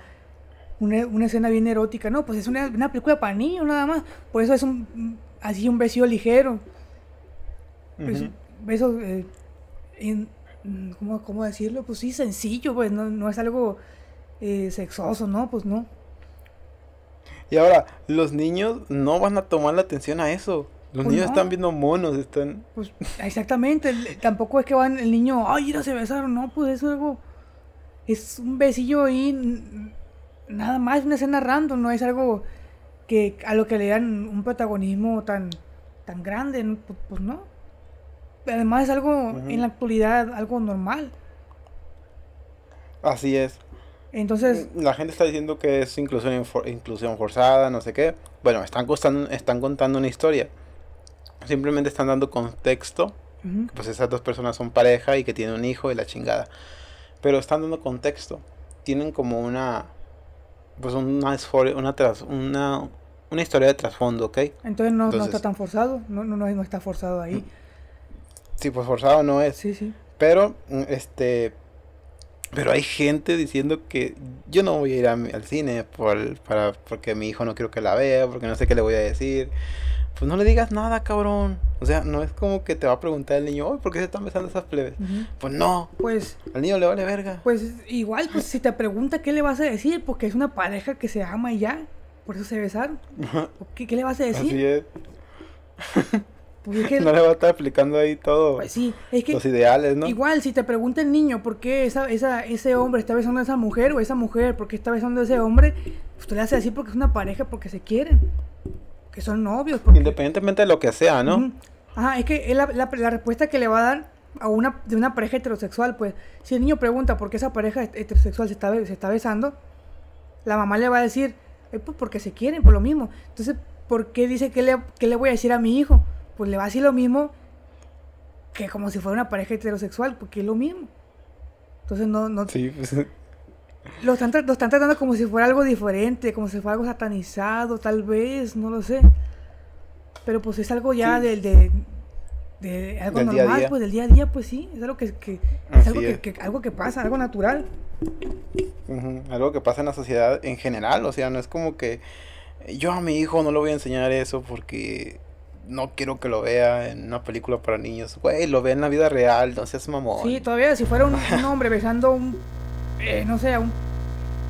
una, una escena bien erótica, no, pues es una, una película para niños nada más. Por eso es un, así un beso ligero. Pues, Ujú. beso, eh, in- mm, ¿cómo, cómo decirlo? Pues sí, sencillo, pues no, no es algo eh, sexoso, ¿no? Pues no. Y ahora, los niños no van a tomar la atención a eso. Los Pues niños no. están viendo monos, están... Pues exactamente, el- tampoco es que van el niño, ay, mira, se besaron, no, pues eso es algo, es un besillo ahí, nada más, una escena random, no es algo que a lo que le dan un protagonismo tan, tan grande, ¿no? Pues, pues no. Además es algo, en la actualidad, algo normal. Así es. Entonces, La gente está diciendo que es inclusión, infor- inclusión forzada, no sé qué. Bueno, están, costando, están contando una historia. Simplemente están dando contexto. ujú, Pues esas dos personas son pareja y que tienen un hijo y la chingada. Pero están dando contexto. Tienen como una... Pues una, una, tras- una, una historia de trasfondo, ¿ok? entonces no, no Entonces- está tan forzado, no, no, no, no está forzado ahí. Sí, pues forzado no es. Sí, sí. Pero, este. Pero hay gente diciendo que yo no voy a ir a al cine por, para, porque mi hijo no quiero que la vea, porque no sé qué le voy a decir. Pues no le digas nada, cabrón. O sea, no es como que te va a preguntar el niño, "Oye, ¿por qué se están besando esas plebes? Pues no, Pues al niño le vale verga. Pues igual, pues si te pregunta qué le vas a decir, porque es una pareja que se ama y ya, por eso se besaron. ¿O ¿Qué, qué le vas a decir? Así es. Pues es que, no le va a estar explicando ahí todo. pues sí, es que los ideales, ¿no? igual si te pregunta el niño por qué esa, esa, ese hombre está besando a esa mujer o esa mujer por qué está besando a ese hombre, pues tú le haces así porque es una pareja, porque se quieren, que son novios. Porque... Independientemente de lo que sea, ¿no? Ajá, es que es la, la- la respuesta que le va a dar a una, de una pareja heterosexual, pues, si el niño pregunta por qué esa pareja heterosexual se está, se está besando, la mamá le va a decir, "Eh, pues porque se quieren, por lo mismo. Entonces, ¿por qué dice que le, qué le voy a decir a mi hijo? Pues le va a decir lo mismo que como si fuera una pareja heterosexual, porque es lo mismo. Entonces, no, no, Sí, pues, lo están, lo están tratando como si fuera algo diferente, como si fuera algo satanizado, tal vez, no lo sé. Pero pues es algo ya Sí. del de, de algo Del normal, día. pues del día a día, pues sí, es algo que, que- es algo que, es. que- algo que pasa, algo natural. algo que pasa en la sociedad en general. O sea, no es como que yo a mi hijo no le voy a enseñar eso porque no quiero que lo vea en una película para niños. Güey, lo ve en la vida real, no seas mamón. Sí, todavía si fuera un, un hombre besando un, eh, no sé, un,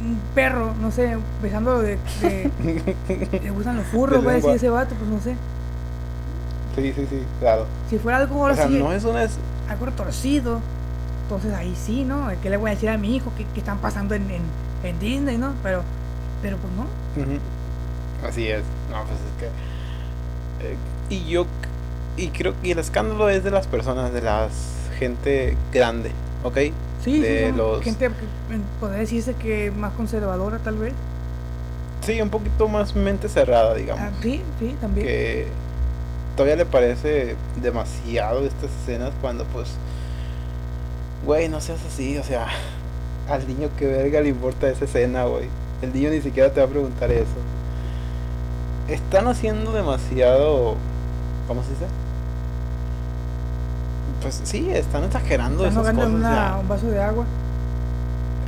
un perro, no sé, besando de, de- le gustan los furros, decir lengua. ese vato, pues no sé. sí, sí, sí, claro. Si fuera algo O sea, no es una... algo retorcido. Entonces ahí sí, ¿no? ¿Qué le voy a decir a mi hijo que, que están pasando en, en, en Disney, ¿no? Pero, pero pues no. Así es. No, pues es que. eh, y yo. Y creo que el escándalo es de las personas, de la gente grande, ¿ok? Sí, De sí, los- gente podría decirse que más conservadora tal vez. Sí, un poquito más mente cerrada, digamos. Ah, sí, sí, también. que todavía le parece demasiado estas escenas cuando, pues. Güey, no seas así, o sea. Al niño que verga le importa esa escena, güey. El niño ni siquiera te va a preguntar eso. Están haciendo demasiado. ¿Cómo se dice? Pues sí, están exagerando Están esas cosas. una- un vaso de agua.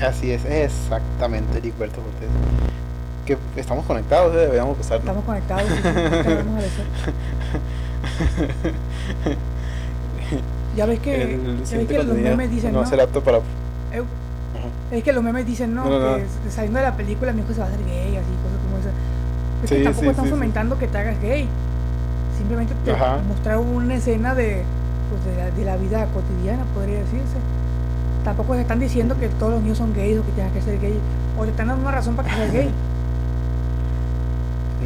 así es, exactamente, Heriberto Cortés. Que estamos conectados, eh, deberíamos pasar. Estamos conectados. Ya ves que, El ya ves que los memes dicen, no ¿no? apto para. Eh, Es que los memes dicen, ¿no? No, no, no. Que saliendo de la película mi hijo se va a hacer gay, así, cosas como esas. Es que Sí, tampoco sí, están sí. fomentando que te hagas gay. Simplemente te mostrar una escena de, pues, de, la, de la vida cotidiana, podría decirse. Tampoco se están diciendo que todos los niños son gays o que tengan que ser gay. O le están dando una razón para que seas gay.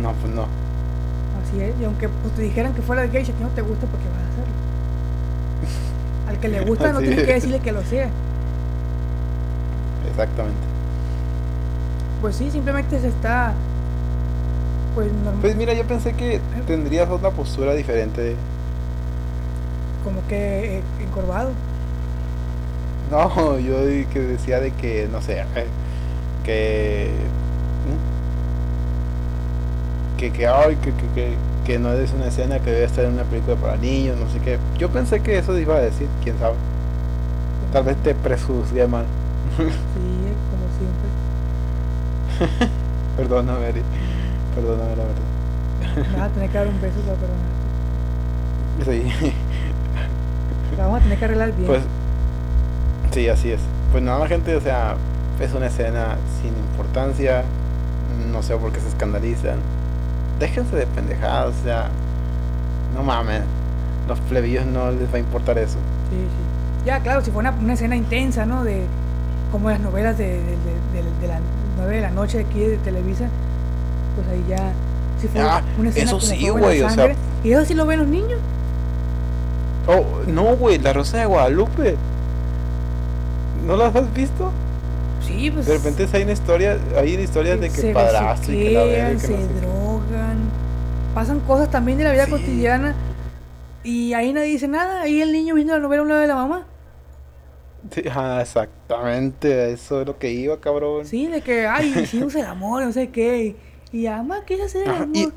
No, pues no. Así es. Y aunque pues, te dijeran que fuera gay, si a ti no te gusta, ¿por qué vas a hacerlo? Al que le gusta no tienes que es. decirle que lo sea. Exactamente. Pues sí, simplemente se está. Pues normal. Pues mira, yo pensé que tendrías otra postura diferente. como que eh, encorvado. No, yo que decía de que, no sé, eh, que... Que, que, ay, que, que, que, que no es una escena que debe estar en una película para niños, no sé qué. Yo pensé que eso iba a decir, quién sabe. Tal vez te prejuzgué mal. Sí, como siempre. Perdóname, Eri. Perdóname, la verdad. Vas a tener que dar un beso para perdonar. Sí. La vamos a tener que arreglar bien. Pues sí, así es. Pues nada, gente, o sea, es una escena sin importancia. No sé por qué se escandalizan. Déjense de pendejadas, o sea, no mames. Los plebillos no les va a importar eso. Sí, sí. Ya, claro, si fue una, una escena intensa, ¿no? De como las novelas de, de, de, de- de las 9 de la noche aquí de Televisa, pues ahí ya. Si fue Ah, una escena eso sí, güey, o sea- Y eso sí lo ven los niños. Oh, no, güey, la Rosa de Guadalupe. ¿No las has visto? Sí, pues. De repente hay una historia, hay historias de que se padrastro y que la que se no sé qué. drogan. Pasan cosas también de la vida Sí. cotidiana. Y ahí nadie dice nada. Ahí el niño viendo la novela a un lado de la mamá. Sí, ah, exactamente, eso es lo que iba, cabrón. Sí, de que, ay, hicimos el amor, no sé qué. Y ya, mamá, ¿qué es hacer el Ajá, amor? y-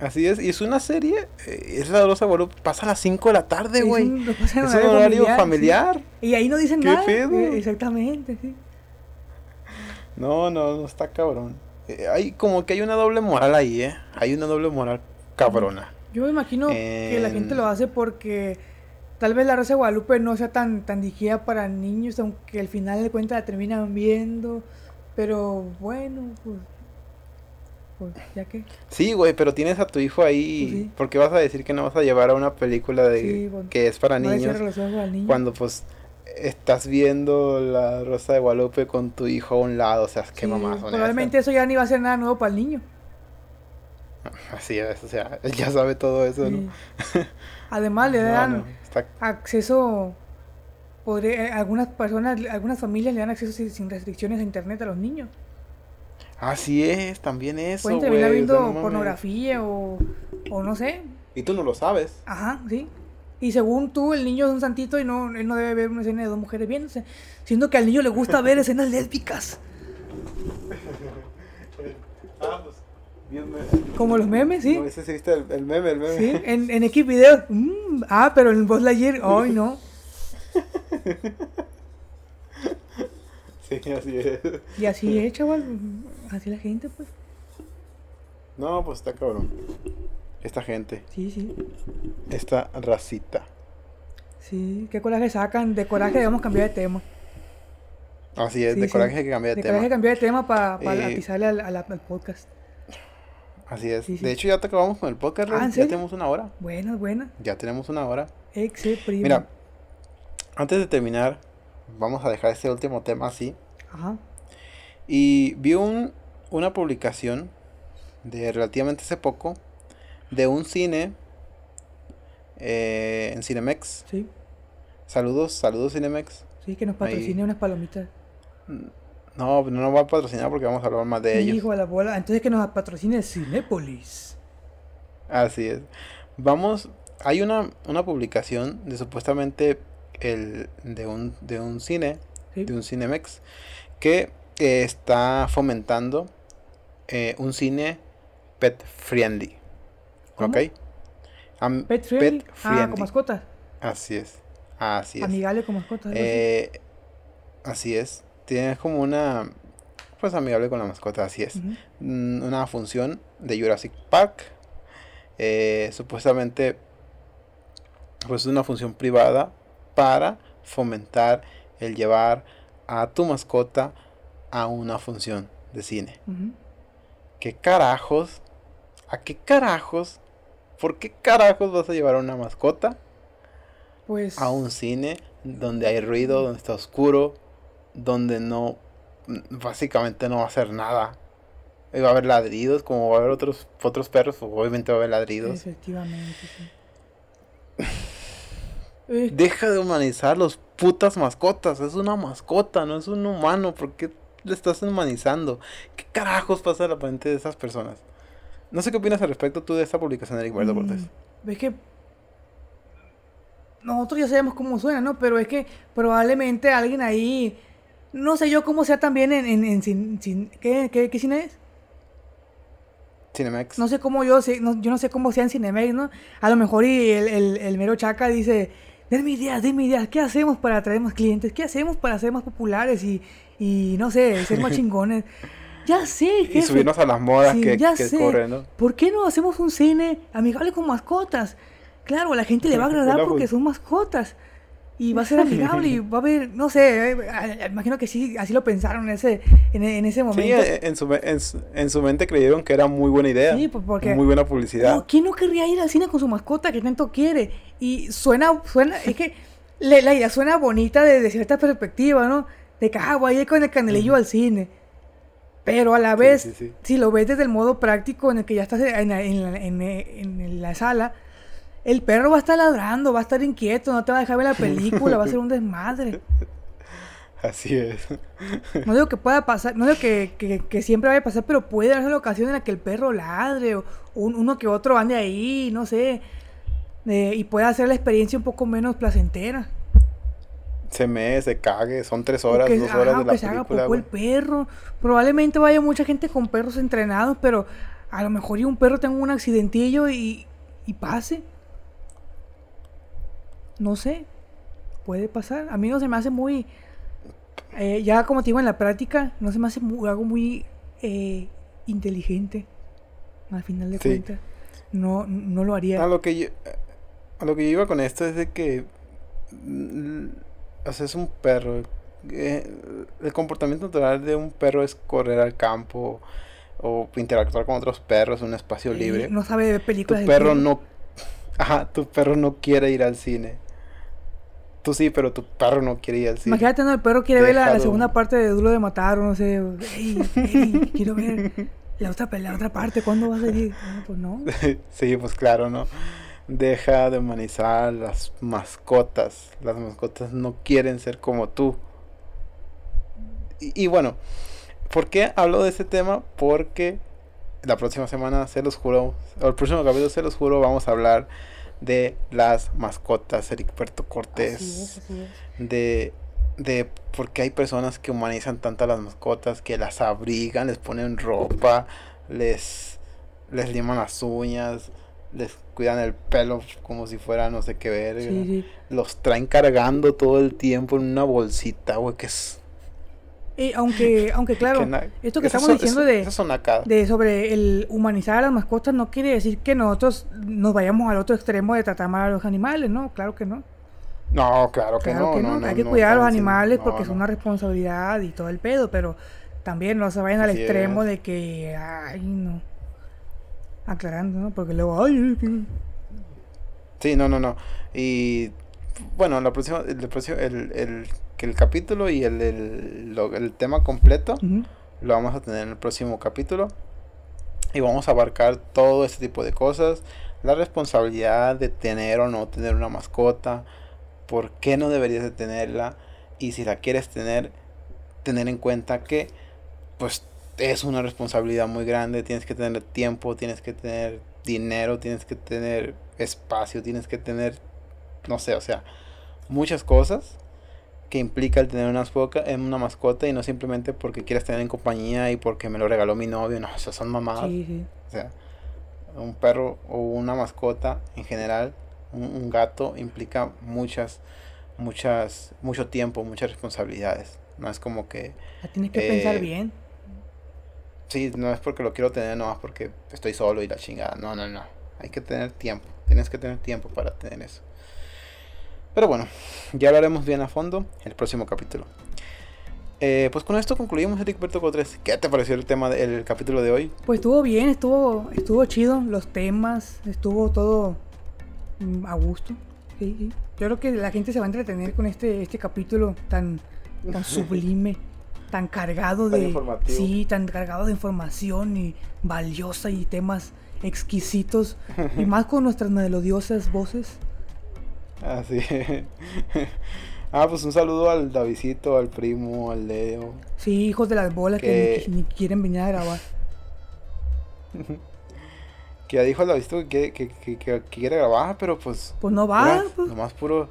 Así es, y es una serie, eh, es la Rosa de Guadalupe, pasa a las 5 de la tarde, Es güey. un- Es un horario familiar. sí. Y ahí no dicen ¿Qué nada. pedo? Exactamente, sí. No, no, no está cabrón. Eh, hay como que hay una doble moral ahí, ¿eh? Hay una doble moral cabrona. Yo me imagino que la gente En- lo hace porque tal vez la Rosa de Guadalupe no sea tan, tan dirigida para niños, aunque al final de cuentas la terminan viendo. Pero bueno, pues Pues, ¿ya qué? Sí, güey, pero tienes a tu hijo ahí. Pues sí. ¿Por qué vas a decir que no vas a llevar a una película de Sí, bueno, que es para niños niño. cuando pues estás viendo la Rosa de Guadalupe con tu hijo a un lado? O sea, qué Sí, mamás son Probablemente eso ya ni va a ser nada nuevo para el niño. Así es, o sea, él ya sabe todo eso, ¿no? Además le dan no, está- acceso, podría, eh, algunas personas, algunas familias le dan acceso sin, sin restricciones a internet a los niños. Así es, también eso, Pueden terminar sea, viendo pornografía o, o no sé. Y tú no lo sabes. Ajá, sí. Y según tú, el niño es un santito y no, él no debe ver una escena de dos mujeres viéndose. Siendo que al niño le gusta ver escenas lésbicas. Ah, pues, bien, Como los memes, ¿sí? No, ese sí viste el, el meme, el meme. Sí, en, en X videos. mm, ah, pero en Buzz Lightyear, ay no. Sí, así es. Y así es, chaval. Así la gente, pues. No, pues está cabrón. Esta gente, Sí, sí. esta racita. Sí, qué coraje sacan. De coraje debemos cambiar de tema. Así es, Sí, de sí. coraje hay que cambiar de, De coraje tema. cambiar de tema para Eh, atizarle al, al- al podcast. Así es. Sí. De hecho, ya te acabamos con el podcast, Ah, Ren. ¿en Ya tenemos una hora. Buena, buena. Ya tenemos una hora. Exe primo. Mira, antes de terminar, vamos a dejar este último tema así. Ajá. Y vi un, una publicación de relativamente hace poco de un cine eh, en Cinemex. Sí. Saludos, saludos Cinemex. Sí, que nos patrocine Ahí. unas palomitas. No, no nos va a patrocinar porque vamos a hablar más de ellos. Hijo de la bola. Entonces que nos patrocine Cinépolis. Así es. Vamos, hay una, una publicación de supuestamente el, de, un, de un cine, Sí. de un Cinemex, que eh, está fomentando eh, un cine pet friendly. ¿Cómo? ¿Ok? Am- Pet friendly. Pet Ah, con mascotas. Así es. Así es. Amigable con mascotas. Eh, así es. Tiene como una... Pues amigable con la mascota, así es. Mm, una función de Jurassic Park. Eh, supuestamente, pues es una función privada para fomentar el llevar a tu mascota a una función de cine. Ujú. ¿Qué carajos? ¿A qué carajos? ¿Por qué carajos vas a llevar a una mascota Pues. a un cine donde hay ruido, donde está oscuro, donde no, básicamente no va a hacer nada? Y va a haber ladridos, como va a haber otros, otros perros, obviamente va a haber ladridos. Efectivamente, sí. Deja de humanizar los putas mascotas, es una mascota, no es un humano, ¿por qué le estás humanizando? ¿Qué carajos pasa a la mente de esas personas? No sé qué opinas al respecto tú de esta publicación Ricardo Cortés. Mm, Es que nosotros ya sabemos cómo suena, ¿no? Pero es que probablemente alguien ahí, no sé yo cómo sea también en, en, en cin- cin- ¿qué, qué, qué cine es? Cinemex. No sé cómo yo, sé, no- yo no sé cómo sea en Cinemex, ¿no? A lo mejor y el, el, el mero chaca dice, denme ideas, denme ideas, ¿qué hacemos para atraer más clientes? ¿Qué hacemos para ser más populares y, y no sé, ser más chingones? Ya sé, y jefe. subirnos a las modas Sí, que, ya que sé. corren, ¿no? ¿Por qué no hacemos un cine amigable con mascotas? Claro, a la gente le va a agradar porque son mascotas. Y va a ser amigable y va a haber, no sé, eh, eh, imagino que sí, así lo pensaron en ese, en, en ese Sí, momento. eh, en su, en, su, en su mente creyeron que era muy buena idea. Sí, pues, porque- Muy buena publicidad. No, ¿Quién no querría ir al cine con su mascota que tanto quiere? Y suena, suena, es que le- la idea suena bonita desde cierta perspectiva, ¿no? De que, ah, voy a ir con el candelillo al cine. Pero a la Sí, vez, sí, sí. si lo ves desde el modo práctico en el que ya estás en la, en la- en- en la sala, el perro va a estar ladrando, va a estar inquieto, no te va a dejar ver la película, va a ser un desmadre. Así es. No digo que pueda pasar, no digo que, que- que siempre vaya a pasar, pero puede darse la ocasión en la que el perro ladre o un- uno que otro ande ahí, no sé, eh, y pueda hacer la experiencia un poco menos placentera. Se me, se cague, son tres horas, que, dos ajá, horas de la que se haga película. poco el perro. Probablemente vaya mucha gente con perros entrenados, pero a lo mejor y un perro tenga un accidentillo y, y pase. No sé, puede pasar. A mí no se me hace muy... eh, ya como te digo en la práctica, no se me hace mu- algo muy eh, inteligente. Al final de Sí. cuentas, no, no lo haría. A lo que yo, a lo que yo iba con esto es de que mm, o sea, es un perro. eh, el comportamiento natural de un perro es correr al campo o interactuar con otros perros en un espacio libre. No sabe ver tu películas. de perro no ajá, tu perro no quiere ir al cine. Tú sí, pero tu perro no quiere ir al cine. Imagínate, ¿no? El perro quiere ver la, segunda parte de Duro de Matar, o no sé. Ey, ey, quiero ver la otra, la otra parte, ¿cuándo va a salir? No, pues no. sí, pues claro, ¿no? Deja de humanizar las mascotas. Las mascotas no quieren ser como tú. Y, y bueno, ¿por qué hablo de este tema? Porque la próxima semana, se los juro, o el próximo capítulo, se los juro, vamos a hablar de las mascotas, Ericberto Cortés. Así es, así es. de, de por qué hay personas que humanizan tanto a las mascotas, que las abrigan, les ponen ropa, les, les liman las uñas, les cuidan el pelo como si fuera no sé qué. Sí, sí. Los traen cargando todo el tiempo en una bolsita, güey, que es... Y aunque, aunque claro, que esto que estamos son- diciendo de, son sobre el humanizar a las mascotas no quiere decir que nosotros nos vayamos al otro extremo de tratar mal a los animales, ¿no? Claro que no. No, claro que Claro no. que no. Hay que no cuidar a los animales no, porque es no. una responsabilidad y todo el pedo, pero también no se vayan al extremo es. de que, ay, no. Aclarando, ¿no? Porque luego, ay. Sí, no, no, no. Y bueno, la próxima, el, próximo, el, el, que el capítulo y el, el, lo- el tema completo lo vamos a tener en el próximo capítulo. Y vamos a abarcar todo este tipo de cosas. La responsabilidad de tener o no tener una mascota. ¿Por qué no deberías de tenerla? Y si la quieres tener, tener en cuenta que pues es una responsabilidad muy grande. Tienes que tener tiempo, tienes que tener dinero, tienes que tener espacio, tienes que tener, no sé, o sea, muchas cosas que implica el tener una mascota, una mascota y no simplemente porque quieras tener en compañía y porque me lo regaló mi novio. No, esas son mamadas. Sí. O sea, un perro o una mascota en general, un, un gato implica muchas, muchas, mucho tiempo, muchas responsabilidades. No es como que, La tienes que pensar Eh, bien. Sí, no es porque lo quiero tener, no es porque estoy solo y la chingada. No, no, no. Hay que tener tiempo. Tienes que tener tiempo para tener eso. Pero bueno, ya hablaremos bien a fondo en el próximo capítulo. Eh, pues con esto concluimos Eric Berto 3. ¿Qué te pareció el tema del capítulo de hoy? Pues estuvo bien, estuvo, estuvo chido los temas, estuvo todo mm, a gusto. Sí, sí. Yo creo que la gente se va a entretener con este, este capítulo tan, tan sublime, tan cargado Tan de. Sí, tan cargado de información y valiosa y temas exquisitos. y más con nuestras melodiosas voces. Así. ah, pues un saludo al Davidito, al primo, al Leo. Sí, hijos de las bolas que Que- ni, ni quieren venir a grabar. Que ya dijo el Davidito que, quiere- que, que, que- que quiere grabar, pero pues. Pues no va, pura- pues. Nomás puro.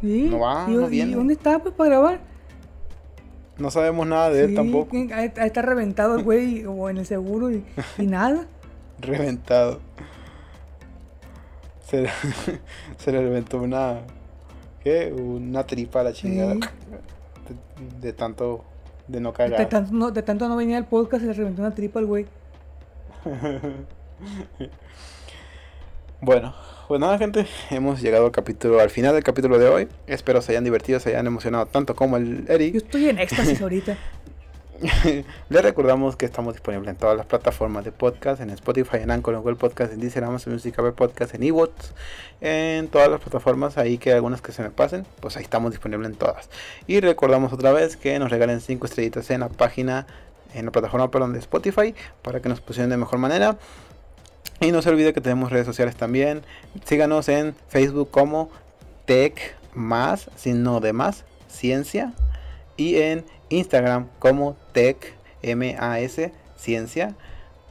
Sí. no va, ¿Y, no y viene. dónde está pues para grabar? No sabemos nada de él tampoco. está reventado el güey o en el seguro y, y nada. Reventado. Se, le- se le reventó una. ¿Qué? Una tripa a la chingada. Sí. De, de tanto. De no De cagar. tanto, no, de tanto no venía al podcast se le reventó una tripa al güey. Bueno, pues nada, gente, hemos llegado al capítulo, al final del capítulo de hoy. Espero se hayan divertido, se hayan emocionado tanto como el Yo Eric. estoy en éxtasis ahorita. Les recordamos que estamos disponibles en todas las plataformas de podcast, en Spotify, en Anchor, en Google Podcast, en Deezer, Amazon Music, Apple Podcast, en eBooks, en todas las plataformas, ahí que hay algunas que se me pasen, pues ahí estamos disponibles en todas. Y recordamos otra vez que nos regalen 5 estrellitas en la página, en la plataforma perdón, de Spotify, para que nos posicionen de mejor manera. Y no se olvide que tenemos redes sociales también. Síganos en Facebook como Tech Más, sin no de más, Ciencia. Y en Instagram como Tech MAS Ciencia.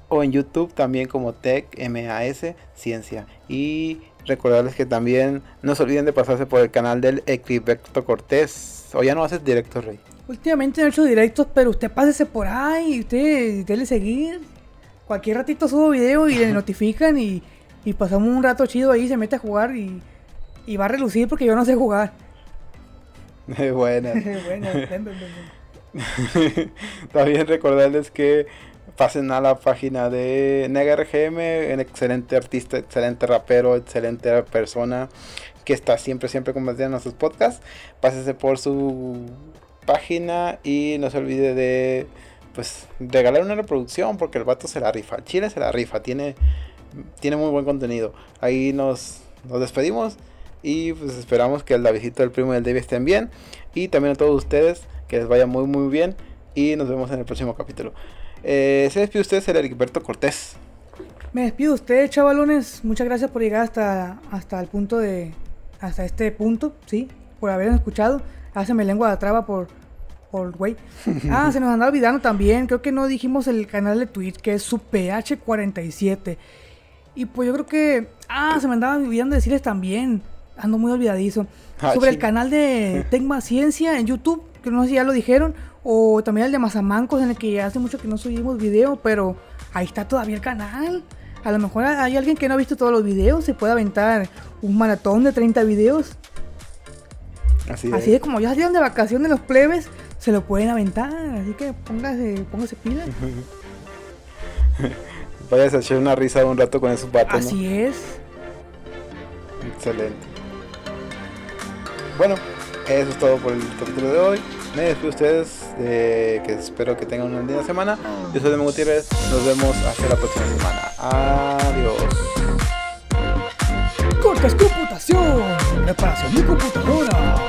O en YouTube también como Tech MAS Ciencia. Y recordarles que también no se olviden de pasarse por el canal del Equivecto Cortés. O ya no haces directos, Rey. Últimamente no he hecho directos, pero usted pásese por ahí y usted dele seguir. Cualquier ratito subo video y le notifican y, y pasamos un rato chido ahí, se mete a jugar y, y va a relucir porque yo no sé jugar. Ven, ven, ven. También recordarles que pasen a la página de NegaRGM, un excelente artista, excelente rapero, excelente persona que está siempre, siempre compartiendo nuestros podcasts. Pásese por su página y no se olvide de pues regalar una reproducción porque el vato se la rifa. El chile se la rifa, tiene, tiene muy buen contenido. Ahí nos, nos despedimos y pues esperamos que el Davidito, el primo del David estén bien. Y también a todos ustedes que les vaya muy muy bien. Y nos vemos en el próximo capítulo. Eh, se despide ustedes el Heriberto Cortés. Me despido de ustedes, chavalones. Muchas gracias por llegar hasta, hasta el punto de. Hasta este punto, sí. Por habernos escuchado. Háceme lengua de traba por. Güey. Ah, se nos anda olvidando también. Creo que no dijimos el canal de Twitch, que es su PH47. Y pues yo creo que. Ah, se me andaba olvidando decirles también. Ando muy olvidadizo. Ah, sobre el canal de Tecma Ciencia en YouTube. Que no sé si ya lo dijeron. O también el de Mazamancos, en el que hace mucho que no subimos video. Pero ahí está todavía el canal. A lo mejor hay alguien que no ha visto todos los videos. Se puede aventar un maratón de 30 videos. Así, Así de como ya salieron de vacaciones los plebes, se lo pueden aventar. Así que póngase, póngase pila. Vayas a echar una risa un rato con esos vatos. ¿no? Así es. Excelente. Bueno, eso es todo por el capítulo de hoy. Me despido de ustedes, eh, que espero que tengan una linda semana. Yo soy Demo Gutiérrez, nos vemos hasta la próxima semana. Adiós. Cortes Computación. Reparación de computadoras.